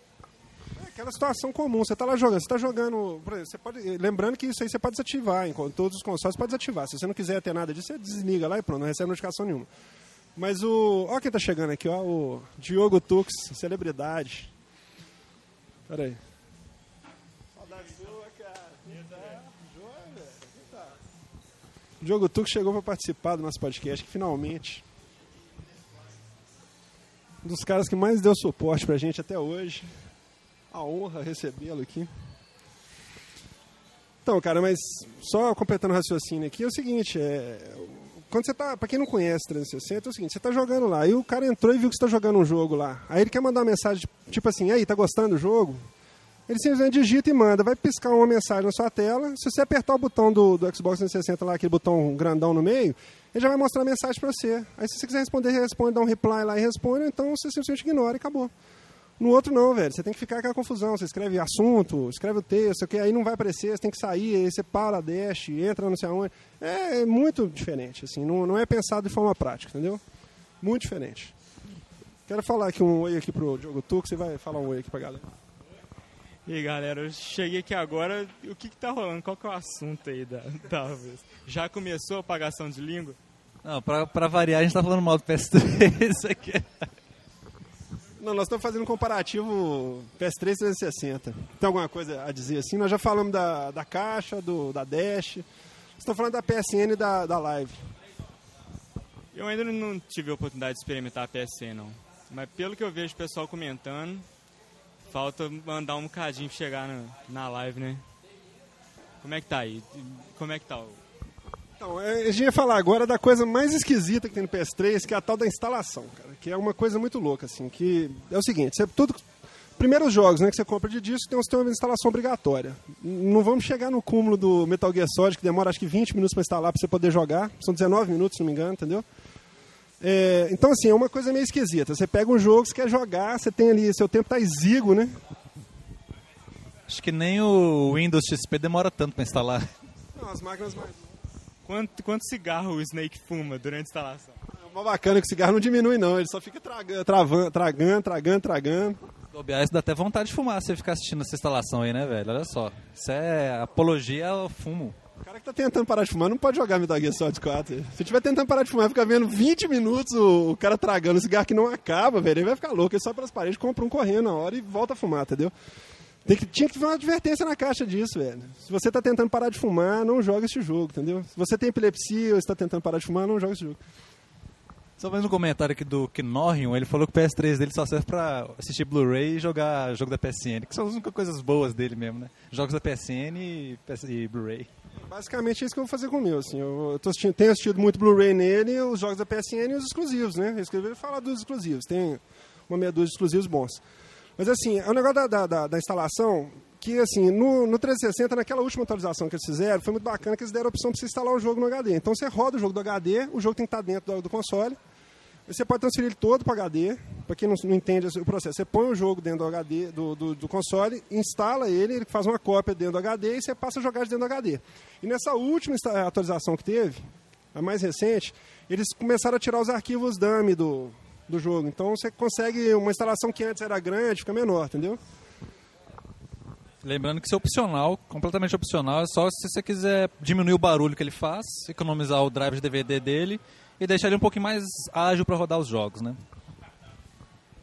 É aquela situação comum, você está lá jogando, você está jogando, por exemplo, você pode, lembrando que isso aí você pode desativar, em todos os consoles você pode desativar. Se você não quiser ter nada disso, você desliga lá e pronto, não recebe notificação nenhuma. Mas o. Ó quem tá chegando aqui, ó. O Diogo Tux, celebridade. Pera aí. Saudade sua, cara. O Diogo Tux chegou para participar do nosso podcast, que finalmente. Um dos caras que mais deu suporte pra gente até hoje. A honra recebê-lo aqui. Então, cara, mas só completando o raciocínio aqui, é o seguinte, é, quando você tá, pra quem não conhece 360, é o seguinte, você tá jogando lá, e o cara entrou e viu que você tá jogando um jogo lá. Aí ele quer mandar uma mensagem, tipo assim, aí, tá gostando do jogo? Ele simplesmente digita e manda, vai piscar uma mensagem na sua tela, se você apertar o botão do, do Xbox 360 lá, aquele botão grandão no meio, ele já vai mostrar a mensagem para você. Aí se você quiser responder, responde, dá um reply lá e responde, então você simplesmente ignora e acabou. No outro não, velho. Você tem que ficar com aquela confusão. Você escreve assunto, escreve o texto, que aí não vai aparecer, você tem que sair, aí você para, dash, entra não sei aonde. É, é muito diferente, assim. Não, não é pensado de forma prática, entendeu? Muito diferente. Quero falar aqui um oi aqui pro Diogo Tuco, você vai falar um oi aqui pra galera. E aí, galera, eu cheguei aqui agora, o que que tá rolando? Qual que é o assunto aí da, da vez? Já começou a apagação de língua? Não, pra, pra variar, a gente tá falando mal do PS3 aqui. Não, nós estamos fazendo um comparativo PS3 360. Tem alguma coisa a dizer assim? Nós já falamos da, da caixa, do, da Dash. Estamos falando da PSN e da, da Live. Eu ainda não tive a oportunidade de experimentar a PSN, não. Mas pelo que eu vejo o pessoal comentando, falta mandar um bocadinho pra chegar na, na live, né? Como é que tá aí? Como é que tá o então, é, a gente ia falar agora da coisa mais esquisita que tem no PS3, que é a tal da instalação, cara. Que é uma coisa muito louca, assim, que é o seguinte, você, tudo, primeiros jogos né, que você compra de disco tem, tem uma instalação obrigatória. Não vamos chegar no cúmulo do Metal Gear Solid, que demora acho que 20 minutos para instalar para você poder jogar. São 19 minutos, se não me engano, entendeu? É, então, assim, é uma coisa meio esquisita. Você pega um jogo, você quer jogar, você tem ali, seu tempo tá exíguo, né? Acho que nem o Windows XP demora tanto para instalar. Não, as máquinas mais Quanto, quanto cigarro o Snake fuma durante a instalação? É uma bacana que o cigarro não diminui, não. Ele só fica tragando, travando, tragando, tragando, tragando. Bobear, isso dá até vontade de fumar você ficar assistindo essa instalação aí, né, velho? Olha só. Isso é apologia ao fumo. O cara que tá tentando parar de fumar não pode jogar Metal Gear Solid 4. Se tiver tentando parar de fumar, fica vendo 20 minutos o, o cara tragando o cigarro que não acaba, velho. Ele vai ficar louco. Ele sobe pelas paredes, compra um correndo na hora e volta a fumar, entendeu? Tem que, tinha que ter uma advertência na caixa disso, velho. Se você está tentando parar de fumar, não joga esse jogo, entendeu? Se você tem epilepsia ou está tentando parar de fumar, não joga esse jogo. Só mais um comentário aqui do Knorrion, ele falou que o PS3 dele só serve pra assistir Blu-ray e jogar jogo da PSN, que são as únicas coisas boas dele mesmo, né? Jogos da PSN e, e Blu-ray. Basicamente é isso que eu vou fazer com o meu, assim. Eu, eu assistindo, tenho assistido muito Blu-ray nele, os jogos da PSN e os exclusivos, né? Eu escrevi falar dos exclusivos, tem uma meia dúzia de exclusivos bons. Mas assim, é um negócio da, da, da, instalação que assim, no, no 360, naquela última atualização que eles fizeram, foi muito bacana que eles deram a opção para você instalar o jogo no HD. Então você roda o jogo do HD, o jogo tem que estar dentro do, do console. Você pode transferir ele todo para HD, para quem não, não, entende o processo. Você põe o jogo dentro do HD, do, do, do, console, instala ele, ele faz uma cópia dentro do HD e você passa a jogar dentro do HD. E nessa última atualização que teve, a mais recente, eles começaram a tirar os arquivos dummy do, do jogo. Então você consegue uma instalação que antes era grande, fica menor, entendeu? Lembrando que isso é opcional, completamente opcional, é só se você quiser diminuir o barulho que ele faz, economizar o drive de DVD dele e deixar ele um pouquinho mais ágil para rodar os jogos, né?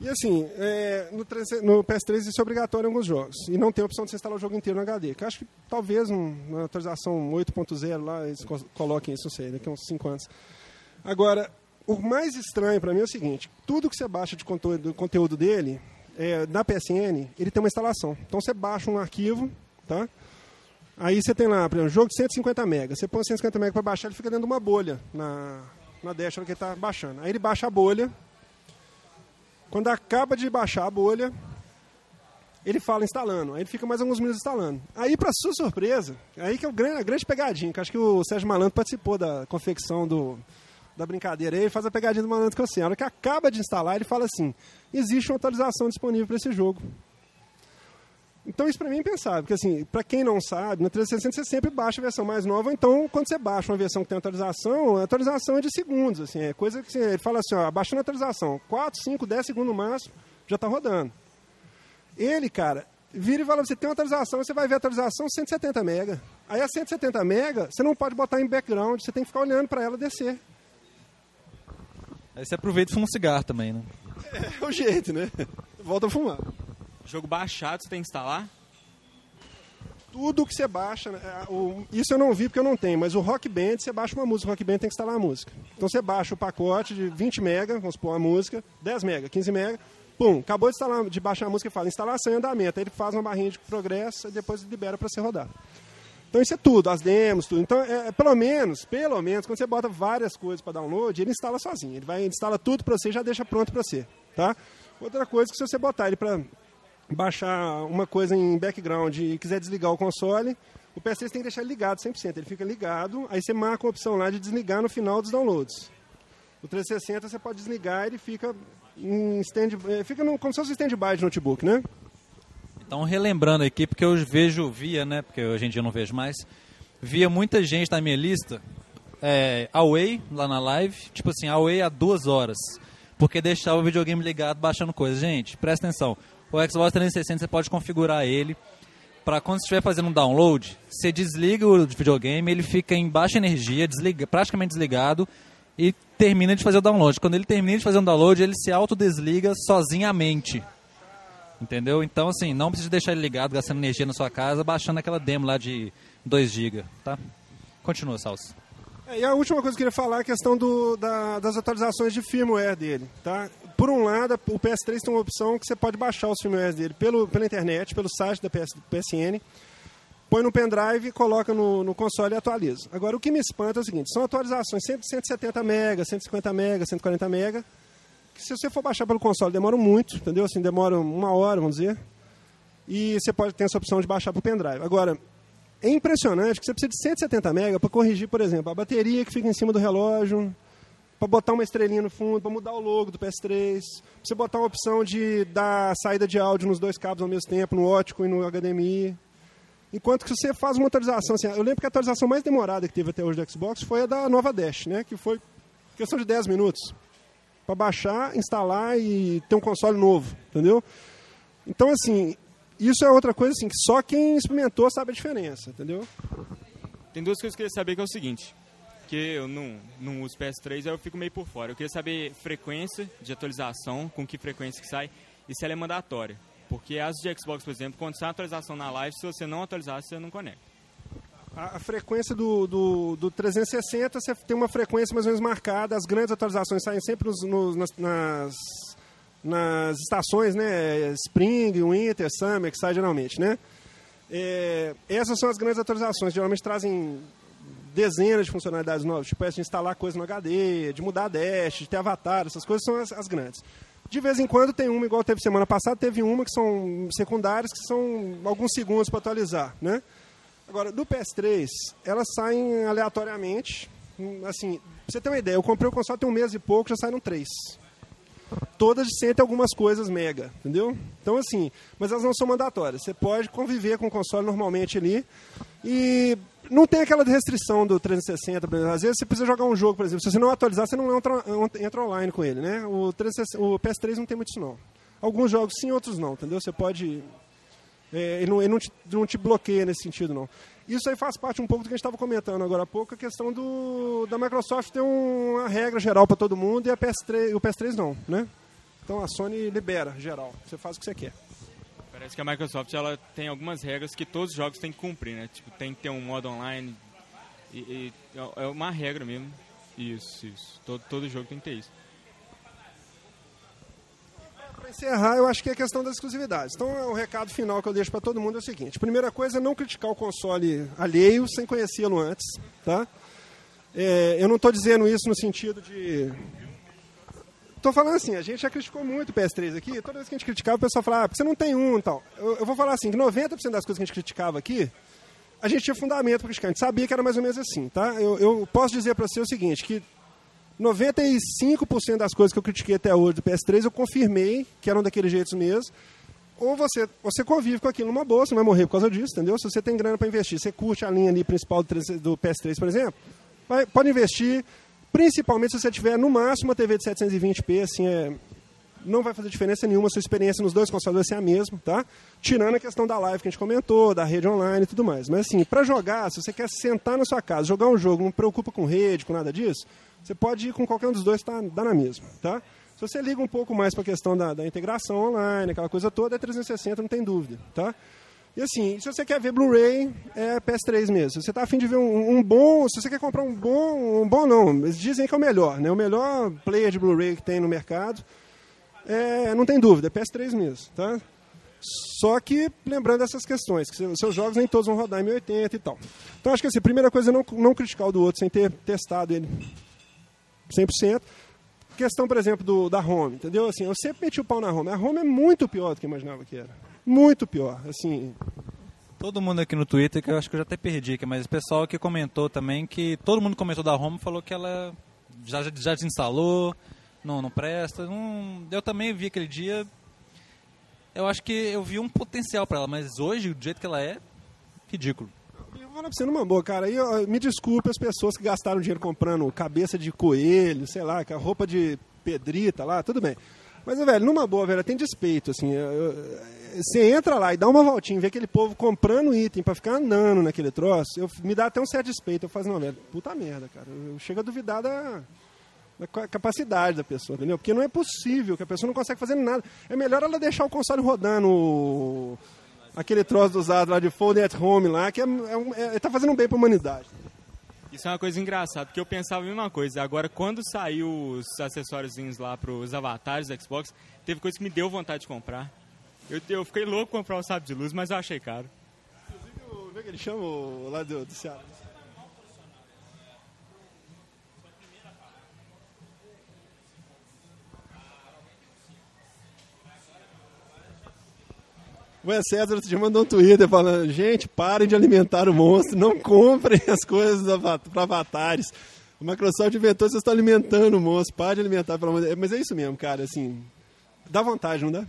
E assim, é, no, 3, no, PS3 isso é obrigatório em alguns jogos. E não tem opção de você instalar o jogo inteiro no HD. Que eu acho que talvez um, uma atualização 8.0 lá eles coloquem isso, não sei, daqui a uns 5 anos. Agora, o mais estranho para mim é o seguinte: tudo que você baixa de conteúdo, conteúdo dele, é, na PSN, ele tem uma instalação. Então você baixa um arquivo, tá? Aí você tem lá, por exemplo, um jogo de 150 MB. Você põe 150 MB para baixar, ele fica dentro de uma bolha na, na dash que ele está baixando. Aí ele baixa a bolha. Quando acaba de baixar a bolha, ele fala instalando. Aí ele fica mais alguns minutos instalando. Aí, para sua surpresa, aí que é a grande pegadinha, que acho que o Sérgio Malandro participou da confecção do, da brincadeira aí, faz a pegadinha do malandro com assim. A hora que acaba de instalar, ele fala assim: existe uma atualização disponível para esse jogo. Então isso para mim é impensável, porque assim, para quem não sabe, no 360 você sempre baixa a versão mais nova, então quando você baixa uma versão que tem atualização, a atualização é de segundos, assim, é coisa que assim, ele fala assim, ó, baixando a atualização, 4, 5, 10 segundos no máximo, já está rodando. Ele, cara, vira e fala, você tem uma atualização, você vai ver a atualização 170 MB. Aí a 170 MB, você não pode botar em background, você tem que ficar olhando para ela descer. Aí você aproveita e fuma um cigarro também, né? É o jeito, né? Volta a fumar. Jogo baixado, você tem que instalar? Tudo que você baixa, né, é, o- isso eu não vi porque eu não tenho, mas o Rock Band, você baixa uma música, o Rock Band tem que instalar a música. Então você baixa o pacote de 20 mega, vamos supor, a música, 10 mega, 15 mega, pum, acabou de, instalar, de baixar a música e fala instalação em andamento. Aí ele faz uma barrinha de progresso e depois libera para você rodar. Então isso é tudo, as demos, tudo. Então, é, é, pelo menos, pelo menos, quando você bota várias coisas para download, ele instala sozinho. Ele vai ele instala tudo para você e já deixa pronto para você, tá? Outra coisa que se você botar ele para baixar uma coisa em background e quiser desligar o console, o PS3 tem que deixar ele ligado 100%. Ele fica ligado, aí você marca a opção lá de desligar no final dos downloads. O 360 você pode desligar, ele fica em stand, eh, fica no, como se fosse um stand-by de notebook, né? Então, relembrando aqui, porque eu vejo, via, né? Porque hoje em dia eu não vejo mais. Via muita gente na minha lista, é, away, lá na live, tipo assim, away há duas horas. Porque deixava o videogame ligado baixando coisas. Gente, presta atenção. O Xbox 360 você pode configurar ele para quando você estiver fazendo um download, você desliga o videogame, ele fica em baixa energia, desliga, praticamente desligado e termina de fazer o download. Quando ele termina de fazer um download, ele se autodesliga sozinhamente. Entendeu? Então, assim, não precisa deixar ele ligado, gastando energia na sua casa, baixando aquela demo lá de 2 GB, tá? Continua, Salso. É, e a última coisa que eu queria falar é a questão do, da- das atualizações de firmware dele. Tá? Por um lado, o PS3 tem uma opção que você pode baixar os firmwares dele pelo, pela internet, pelo site da PS, PSN, põe no pendrive, coloca no, no console e atualiza. Agora, o que me espanta é o seguinte, são atualizações 100, 170 MB, 150 MB, 140 MB, que se você for baixar pelo console demora muito, entendeu? Assim, demora uma hora, vamos dizer, e você pode ter essa opção de baixar para o pendrive. Agora, é impressionante que você precisa de 170 MB para corrigir, por exemplo, a bateria que fica em cima do relógio, para botar uma estrelinha no fundo, para mudar o logo do PS3, pra você botar uma opção de dar saída de áudio nos dois cabos ao mesmo tempo, no ótico e no HDMI. Enquanto que você faz uma atualização, assim, eu lembro que a atualização mais demorada que teve até hoje do Xbox foi a da nova Dash, né, que foi questão de 10 minutos para baixar, instalar e ter um console novo, entendeu? Então, assim, isso é outra coisa assim, que só quem experimentou sabe a diferença, entendeu? Tem duas coisas que eu queria saber que é o seguinte. Que eu não, não uso PS3, aí eu fico meio por fora. Eu queria saber frequência de atualização, com que frequência que sai, e se ela é mandatória. Porque as de Xbox, por exemplo, quando sai uma atualização na live, se você não atualizar, você não conecta. A, a frequência do, do, do 360 você tem uma frequência mais ou menos marcada. As grandes atualizações saem sempre nos, nos- nas, nas, nas estações, né? Spring, Winter, Summer, que sai geralmente, né? É, essas são as grandes atualizações. Geralmente trazem dezenas de funcionalidades novas, tipo essa de instalar coisa no HD, de mudar dash, de ter avatar, essas coisas são as, as grandes. De vez em quando tem uma, igual teve semana passada, teve uma que são secundárias, que são alguns segundos para atualizar, né? Agora, do PS3, elas saem aleatoriamente. Assim, pra você ter uma ideia, eu comprei o console tem um mês e pouco, já saíram três. Todas sentem algumas coisas mega, entendeu? Então, assim, mas elas não são mandatórias. Você pode conviver com o console normalmente ali e não tem aquela restrição do 360, por exemplo. Às vezes você precisa jogar um jogo, por exemplo, se você não atualizar, você não entra, entra online com ele, né? O, 360 o PS3 não tem muito isso, não. Alguns jogos sim, outros não, entendeu? Você pode é, ele não, ele não, te, não te bloqueia nesse sentido, não. Isso aí faz parte um pouco do que a gente estava comentando agora há pouco, a questão do, da Microsoft ter um- uma regra geral para todo mundo e a PS3, o PS3 não, né? Então a Sony libera geral, você faz o que você quer. Parece que a Microsoft ela tem algumas regras que todos os jogos têm que cumprir, né? Tipo, tem que ter um modo online. E, e é uma regra mesmo. Isso, isso. Todo, todo jogo tem que ter isso. Encerrar, eu acho que é a questão das exclusividades. Então, o recado final que eu deixo para todo mundo é o seguinte: primeira coisa é não criticar o console alheio sem conhecê-lo antes, tá? É, eu não estou dizendo isso no sentido de. Estou falando assim, a gente já criticou muito o PS3 aqui. Toda vez que a gente criticava, o pessoal falava, ah, porque você não tem um e tal. Eu, eu vou falar assim, que 90% das coisas que a gente criticava aqui, a gente tinha fundamento para criticar. A gente sabia que era mais ou menos assim, tá? Eu, eu posso dizer para você o seguinte, que 95% das coisas que eu critiquei até hoje do PS3 eu confirmei que eram daquele jeito mesmo. Ou você, você convive com aquilo numa boa, você não vai morrer por causa disso, entendeu? Se você tem grana para investir, você curte a linha ali principal do, 3 do PS3, por exemplo, vai- pode investir, principalmente se você tiver no máximo uma TV de 720p, assim, é, não vai fazer diferença nenhuma, sua experiência nos dois consoles vai ser a mesma, tá? Tirando a questão da live que a gente comentou, da rede online e tudo mais. Mas assim, para jogar, se você quer sentar na sua casa, jogar um jogo, não preocupa com rede, com nada disso, Você pode ir com qualquer um dos dois, tá, dá na mesma, tá? Se você liga um pouco mais para a questão da, da, integração online, aquela coisa toda, é 360, não tem dúvida, tá? E assim, se você quer ver Blu-ray, é PS3 mesmo. Se você está afim de ver um, um, bom, se você quer comprar um bom, um bom não, eles dizem que é o melhor, né? O melhor player de Blu-ray que tem no mercado, é, não tem dúvida, é PS3 mesmo, tá? Só que lembrando essas questões, que seus jogos nem todos vão rodar em 1080 e tal. Então acho que assim, a primeira coisa é não, não criticar o do outro sem ter testado ele 100%. Questão, por exemplo, do, da home, entendeu? Assim, eu sempre meti o pau na home. A home é muito pior do que eu imaginava que era. Muito pior, assim... Todo mundo aqui no Twitter, que eu acho que eu já até perdi aqui, mas o pessoal que comentou também, que todo mundo comentou da home falou que ela já, já desinstalou, não, não presta. Não, eu também vi aquele dia, eu acho que eu vi um potencial para ela, mas hoje, do jeito que ela é, ridículo. Eu vou falar pra você numa boa, cara. E, ó, me desculpe as pessoas que gastaram dinheiro comprando cabeça de coelho, sei lá, a roupa de pedrita lá, tudo bem. Mas, velho, numa boa, velho, tem despeito, assim. Eu, eu, você entra lá e dá uma voltinha, vê aquele povo comprando item para ficar andando naquele troço, eu, me dá até um certo despeito. Eu faço, não, velho, puta merda, cara. Eu chego a duvidar da, da capacidade da pessoa, entendeu? Porque não é possível que a pessoa não consegue fazer nada. É melhor ela deixar o console rodando aquele troço usado lá de Fold at Home lá, que é, é, é, tá fazendo bem para a humanidade. Isso é uma coisa engraçada, porque eu pensava a mesma coisa. Agora, quando saiu os acessórios lá para os avatares do Xbox, teve coisa que me deu vontade de comprar. Eu, eu fiquei louco comprar o sábio de luz, mas eu achei caro. Inclusive, o, que ele chama lá do, do Ceará? O César outro mandou um Twitter falando: gente, parem de alimentar o monstro, não comprem as coisas para avatares. A Microsoft inventou, vocês estão alimentando o monstro, pare de alimentar, pelo amor. Mas é isso mesmo, cara, assim, dá vontade, não dá?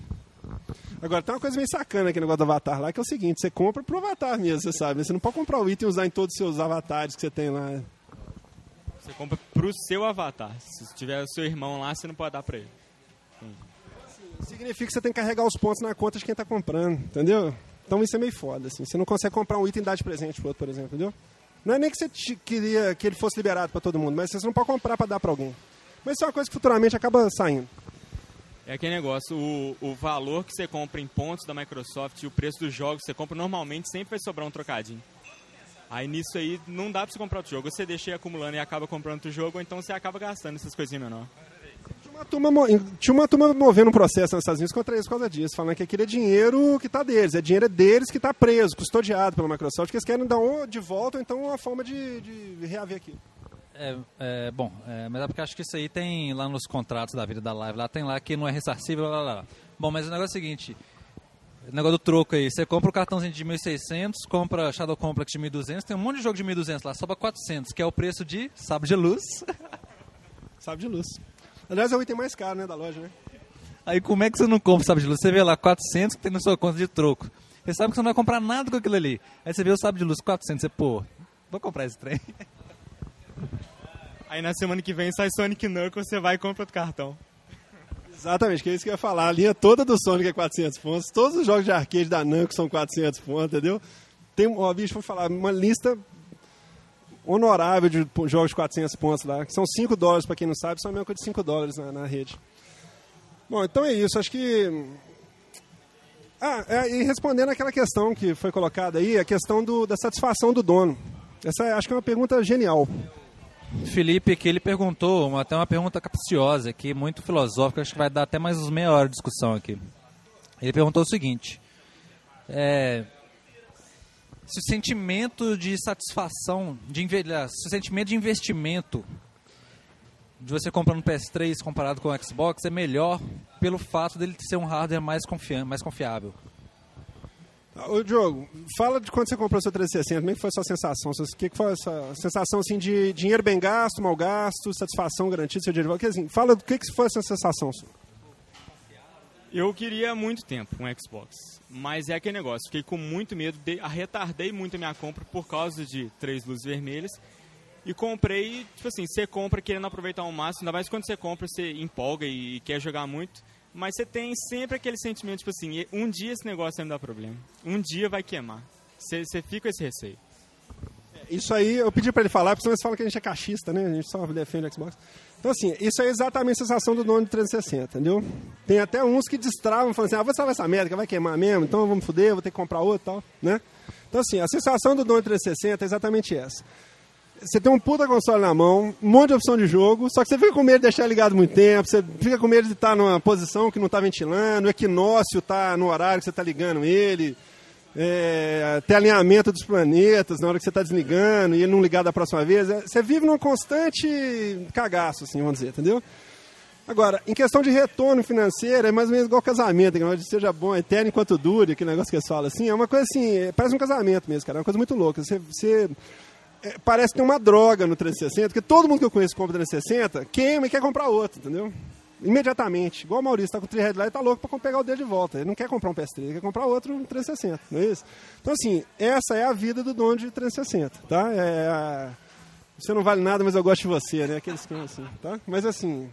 Agora, tem uma coisa meio sacana aqui no negócio do avatar lá, que é o seguinte, você compra pro avatar mesmo, você sabe. Você não pode comprar o item e usar em todos os seus avatares que você tem lá. Você compra pro seu avatar. Se tiver o seu irmão lá, você não pode dar pra ele. Sim. Significa que você tem que carregar os pontos na conta de quem está comprando, entendeu? Então isso é meio foda, assim. Você não consegue comprar um item e dar de presente pro outro, por exemplo, entendeu? Não é nem que você queria que ele fosse liberado para todo mundo, mas você não pode comprar para dar para alguém. Mas isso é uma coisa que futuramente acaba saindo. É aquele negócio, o, o valor que você compra em pontos da Microsoft e o preço dos jogos que você compra normalmente sempre vai sobrar um trocadinho. Aí nisso aí não dá para você comprar outro jogo. Você deixa acumulando e acaba comprando outro jogo, ou então você acaba gastando essas coisinhas menores uma turma, tinha uma turma movendo um processo nos Estados Unidos contra eles por causa disso, falando que aquele é dinheiro que está deles, é dinheiro deles que está preso, custodiado pela Microsoft, que eles querem dar um de volta ou então uma forma de, de reaver aquilo. É, é, bom, é, mas é porque acho que isso aí tem lá nos contratos da vida da live, lá tem lá que não é ressarcível, lá, lá, lá. Bom, mas o negócio é o seguinte, o negócio do troco aí, você compra o cartãozinho de 1.600, compra Shadow Complex de 1.200, tem um monte de jogo de 1.200 lá, sobra 400, que é o preço de sábado de luz. sábado de luz. Aliás, é o item mais caro, né, da loja, né? Aí como é que você não compra, sabe de luz? Você vê lá 400 que tem na sua conta de troco. Você sabe que você não vai comprar nada com aquilo ali. Aí você vê o sábio de luz 400, você, pô, vou comprar esse trem. Aí na semana que vem sai Sonic Knuckles, você vai e compra outro cartão. Exatamente, que é isso que eu ia falar. A linha toda do Sonic é 400 pontos. Todos os jogos de arcade da Namco são 400 pontos, entendeu? Tem, ó, bicho, vou falar, uma lista honorável de jogos de 400 pontos lá, que são 5 dólares, para quem não sabe, são a mesma coisa de 5 dólares na, na, rede. Bom, então é isso, acho que... Ah, é, e respondendo aquela questão que foi colocada aí, a questão do, da satisfação do dono. Essa acho que é uma pergunta genial. Felipe que ele perguntou, uma, até uma pergunta capciosa aqui, muito filosófica, acho que vai dar até mais uns meia hora de discussão aqui. Ele perguntou o seguinte, é, se o sentimento de satisfação, de envelhar, se o sentimento de investimento de você comprando um PS3 comparado com o Xbox é melhor pelo fato dele ser um hardware mais, mais confiável. Ô, Diogo, fala de quando você comprou o seu 360, como que foi a sua sensação? O que, foi essa sensação assim, de dinheiro bem gasto, mal gasto, satisfação garantida, seu dinheiro assim, Fala do que, que foi essa sensação. Eu queria muito tempo um Xbox, mas é aquele negócio, fiquei com muito medo, de, retardei muito a minha compra por causa de três luzes vermelhas e comprei, tipo assim, você compra querendo aproveitar ao máximo, ainda mais quando você compra, você empolga e, quer jogar muito, mas você tem sempre aquele sentimento, tipo assim, um dia esse negócio vai me dar problema, um dia vai queimar, você, você fica com esse receio. É, isso aí, eu pedi para ele falar, porque senão eles falam que a gente é cachista, né? A gente só defende o Xbox. Então, assim, isso é exatamente a sensação do dono de 360, entendeu? Tem até uns que destravam, falando assim, ah, vou salvar essa merda, vai queimar mesmo, então vamos foder, vou ter que comprar outro e tal, né? Então, assim, a sensação do dono de 360 é exatamente essa. Você tem um puta console na mão, um monte de opção de jogo, só que você fica com medo de deixar ligado muito tempo, você fica com medo de estar numa posição que não está ventilando, o equinócio está no horário que você está ligando ele, é, alinhamento dos planetas na hora que você está desligando e ele não ligar da próxima vez. É, você vive num constante cagaço, assim, vamos dizer, entendeu? Agora, em questão de retorno financeiro, é mais ou menos igual casamento, que de seja bom, eterno enquanto dure, aquele negócio que eles falam assim, é uma coisa assim, é, parece um casamento mesmo, cara, é uma coisa muito louca. Você, você é, parece ter uma droga no 360, porque todo mundo que eu conheço compra 360 queima e quer comprar outro, entendeu? Imediatamente. Igual o Maurício está com o Treehead lá e está louco para pegar o dedo de volta. Ele não quer comprar um PS3, ele quer comprar outro 360, não é isso? Então, assim, essa é a vida do dono de 360, tá? É a... Você não vale nada, mas eu gosto de você, né? Aqueles que assim, tá? Mas, assim...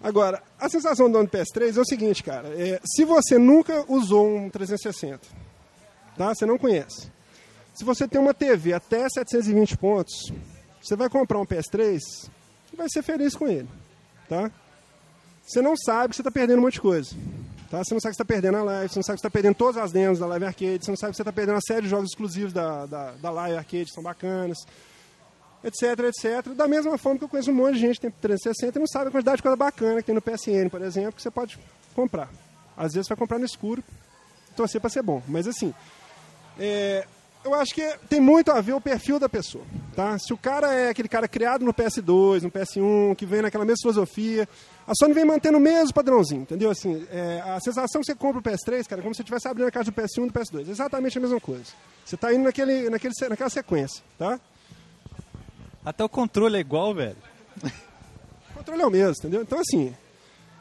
Agora, a sensação do dono de PS3 é o seguinte, cara. É, se você nunca usou um 360, tá? Você não conhece. Se você tem uma TV até 720 pontos, você vai comprar um PS3 e vai ser feliz com ele, tá? Você não sabe que você está perdendo um monte de coisa. Tá? Você não sabe que você está perdendo a live, você não sabe que você está perdendo todas as demos da Live Arcade, você não sabe que você está perdendo uma série de jogos exclusivos da, da, da Live Arcade, que são bacanas, etc, etc. Da mesma forma que eu conheço um monte de gente que tem 360 e não sabe a quantidade de coisa bacana que tem no PSN, por exemplo, que você pode comprar. Às vezes você vai comprar no escuro, torcer para ser bom. Mas assim, é, eu acho que tem muito a ver o perfil da pessoa. Tá? Se o cara é aquele cara criado no PS2, no PS1, que vem naquela mesma filosofia, a Sony vem mantendo o mesmo padrãozinho, entendeu? Assim, é, a sensação que você compra o PS3, cara, é como se você estivesse abrindo a caixa do PS1 e do PS2. Exatamente a mesma coisa. Você está indo naquele, naquele, naquela sequência, tá? Até o controle é igual, velho. O controle é o mesmo, entendeu? Então, assim,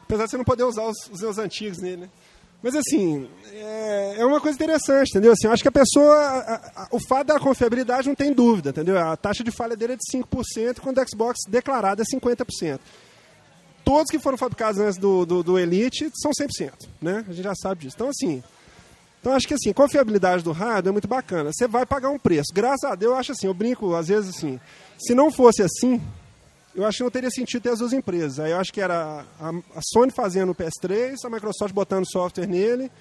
apesar de você não poder usar os, os seus antigos nele, né? Mas assim, é, é, uma coisa interessante, entendeu? Assim, eu acho que a pessoa, a, a, o fato da confiabilidade não tem dúvida, entendeu? A taxa de falha dele é de 5%, quando o Xbox declarado é 50%. Todos que foram fabricados antes do, do, do, Elite são 100%, né? A gente já sabe disso. Então, assim, então acho que assim, confiabilidade do hardware é muito bacana. Você vai pagar um preço. Graças a Deus, eu acho assim, eu brinco às vezes assim, se não fosse assim, eu acho que não teria sentido ter as duas empresas. Aí eu acho que era a, a Sony fazendo o PS3, a Microsoft botando software nele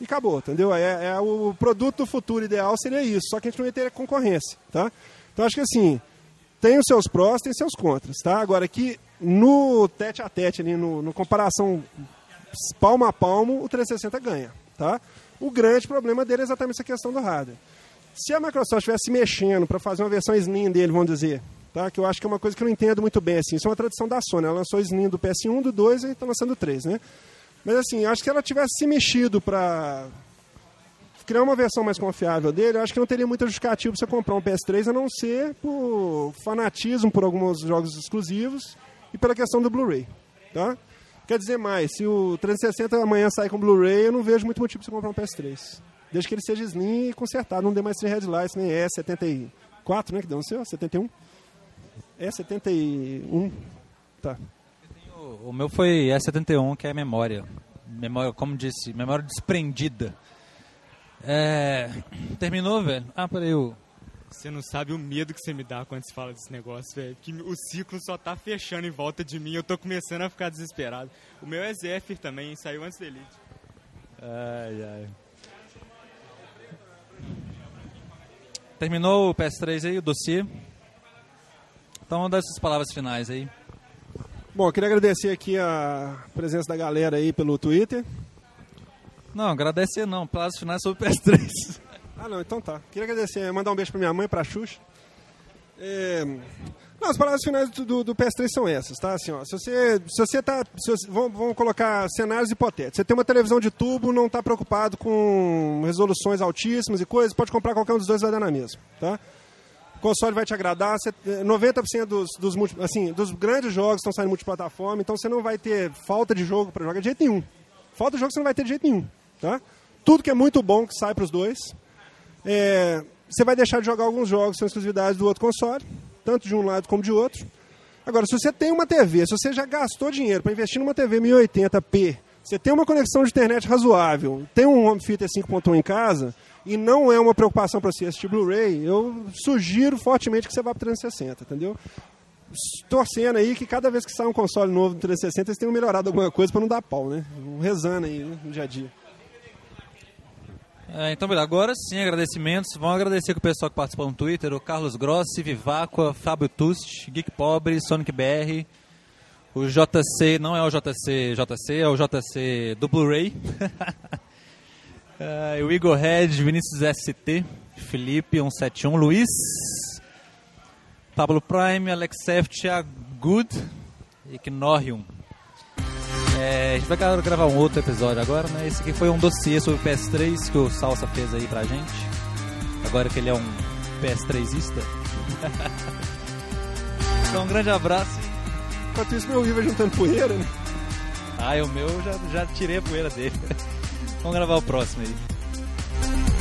e acabou, entendeu? É, é, o produto do futuro ideal seria isso, só que a gente não ia ter concorrência, tá? Então acho que assim, tem os seus prós, tem os seus contras, tá? Agora aqui no tete a tete ali, no, no comparação palmo a palmo, o 360 ganha, tá? O grande problema dele é exatamente essa questão do hardware. Se a Microsoft estivesse mexendo para fazer uma versão slim dele, vamos dizer, tá? que eu acho que é uma coisa que eu não entendo muito bem. Assim. Isso é uma tradição da Sony. Ela lançou Slim do PS1, do 2 e está lançando o 3. Né? Mas assim, acho que se ela tivesse se mexido para criar uma versão mais confiável dele, acho que não teria muita justificativa para você comprar um PS3, a não ser por fanatismo por alguns jogos exclusivos e pela questão do Blu-ray. Tá? Quer dizer mais, se o 360 amanhã sair com Blu-ray, eu não vejo muito motivo para você comprar um PS3. Desde que ele seja slim e consertado, não dê mais 3 headlights, nem E74, né, que deu no seu, 71. É 71. Tá. O meu foi E71, que é memória. Memória, como disse, memória desprendida. É... Terminou, velho? Ah, peraí. O... Você não sabe o medo que você me dá quando se fala desse negócio, velho. Que o ciclo só tá fechando em volta de mim. Eu tô começando a ficar desesperado. O meu é Zephyr também, saiu antes da Elite. Ai, ai. Terminou o PS3 aí, o dossiê? Então, dá essas palavras finais aí. Bom, eu queria agradecer aqui a presença da galera aí pelo Twitter. Não, agradecer não, palavras finais sobre o PS3. Ah, não, então tá. Queria agradecer, mandar um beijo pra minha mãe, pra Xuxa. É... Não, as palavras finais do, do, PS3 são essas, tá? Assim, ó, se você, se você tá, se você, vamos, vamos, colocar cenários hipotéticos. Você tem uma televisão de tubo, não está preocupado com resoluções altíssimas e coisas, pode comprar qualquer um dos dois vai dar na mesma, tá? console vai te agradar. 90% dos, dos, assim, dos grandes jogos estão saindo multiplataforma, então você não vai ter falta de jogo para jogar de jeito nenhum. Falta de jogo você não vai ter de jeito nenhum. Tá? Tudo que é muito bom que sai para os dois. É, você vai deixar de jogar alguns jogos que são exclusividades do outro console, tanto de um lado como de outro. Agora, se você tem uma TV, se você já gastou dinheiro para investir numa TV 1080p, você tem uma conexão de internet razoável, tem um home theater 5.1 em casa, e não é uma preocupação para você assistir Blu-ray, eu sugiro fortemente que você vá para 360, entendeu? Torcendo aí que cada vez que sai um console novo do 360, eles tenham melhorado alguma coisa para não dar pau, né? Rezando aí né? no dia a dia. É, então. Agora sim, agradecimentos. Vamos agradecer com o pessoal que participou no Twitter: o Carlos Grossi, Viváqua, Fábio Tust, Geek Pobre, Sonic BR. O JC não é o JC JC, é o JC do Blu-ray. é, o Igor Red, Vinícius ST, Felipe 171, Luiz, Pablo Prime, Alex F, Thiago Good Knorrium. É, a gente vai gravar um outro episódio agora, né? Esse aqui foi um dossiê sobre o PS3 que o Salsa fez aí pra gente. Agora que ele é um PS3ista. então, um grande abraço. Enquanto isso, meu Riva juntando poeira, né? Ah, o meu já, já tirei a poeira dele. Vamos gravar o próximo aí.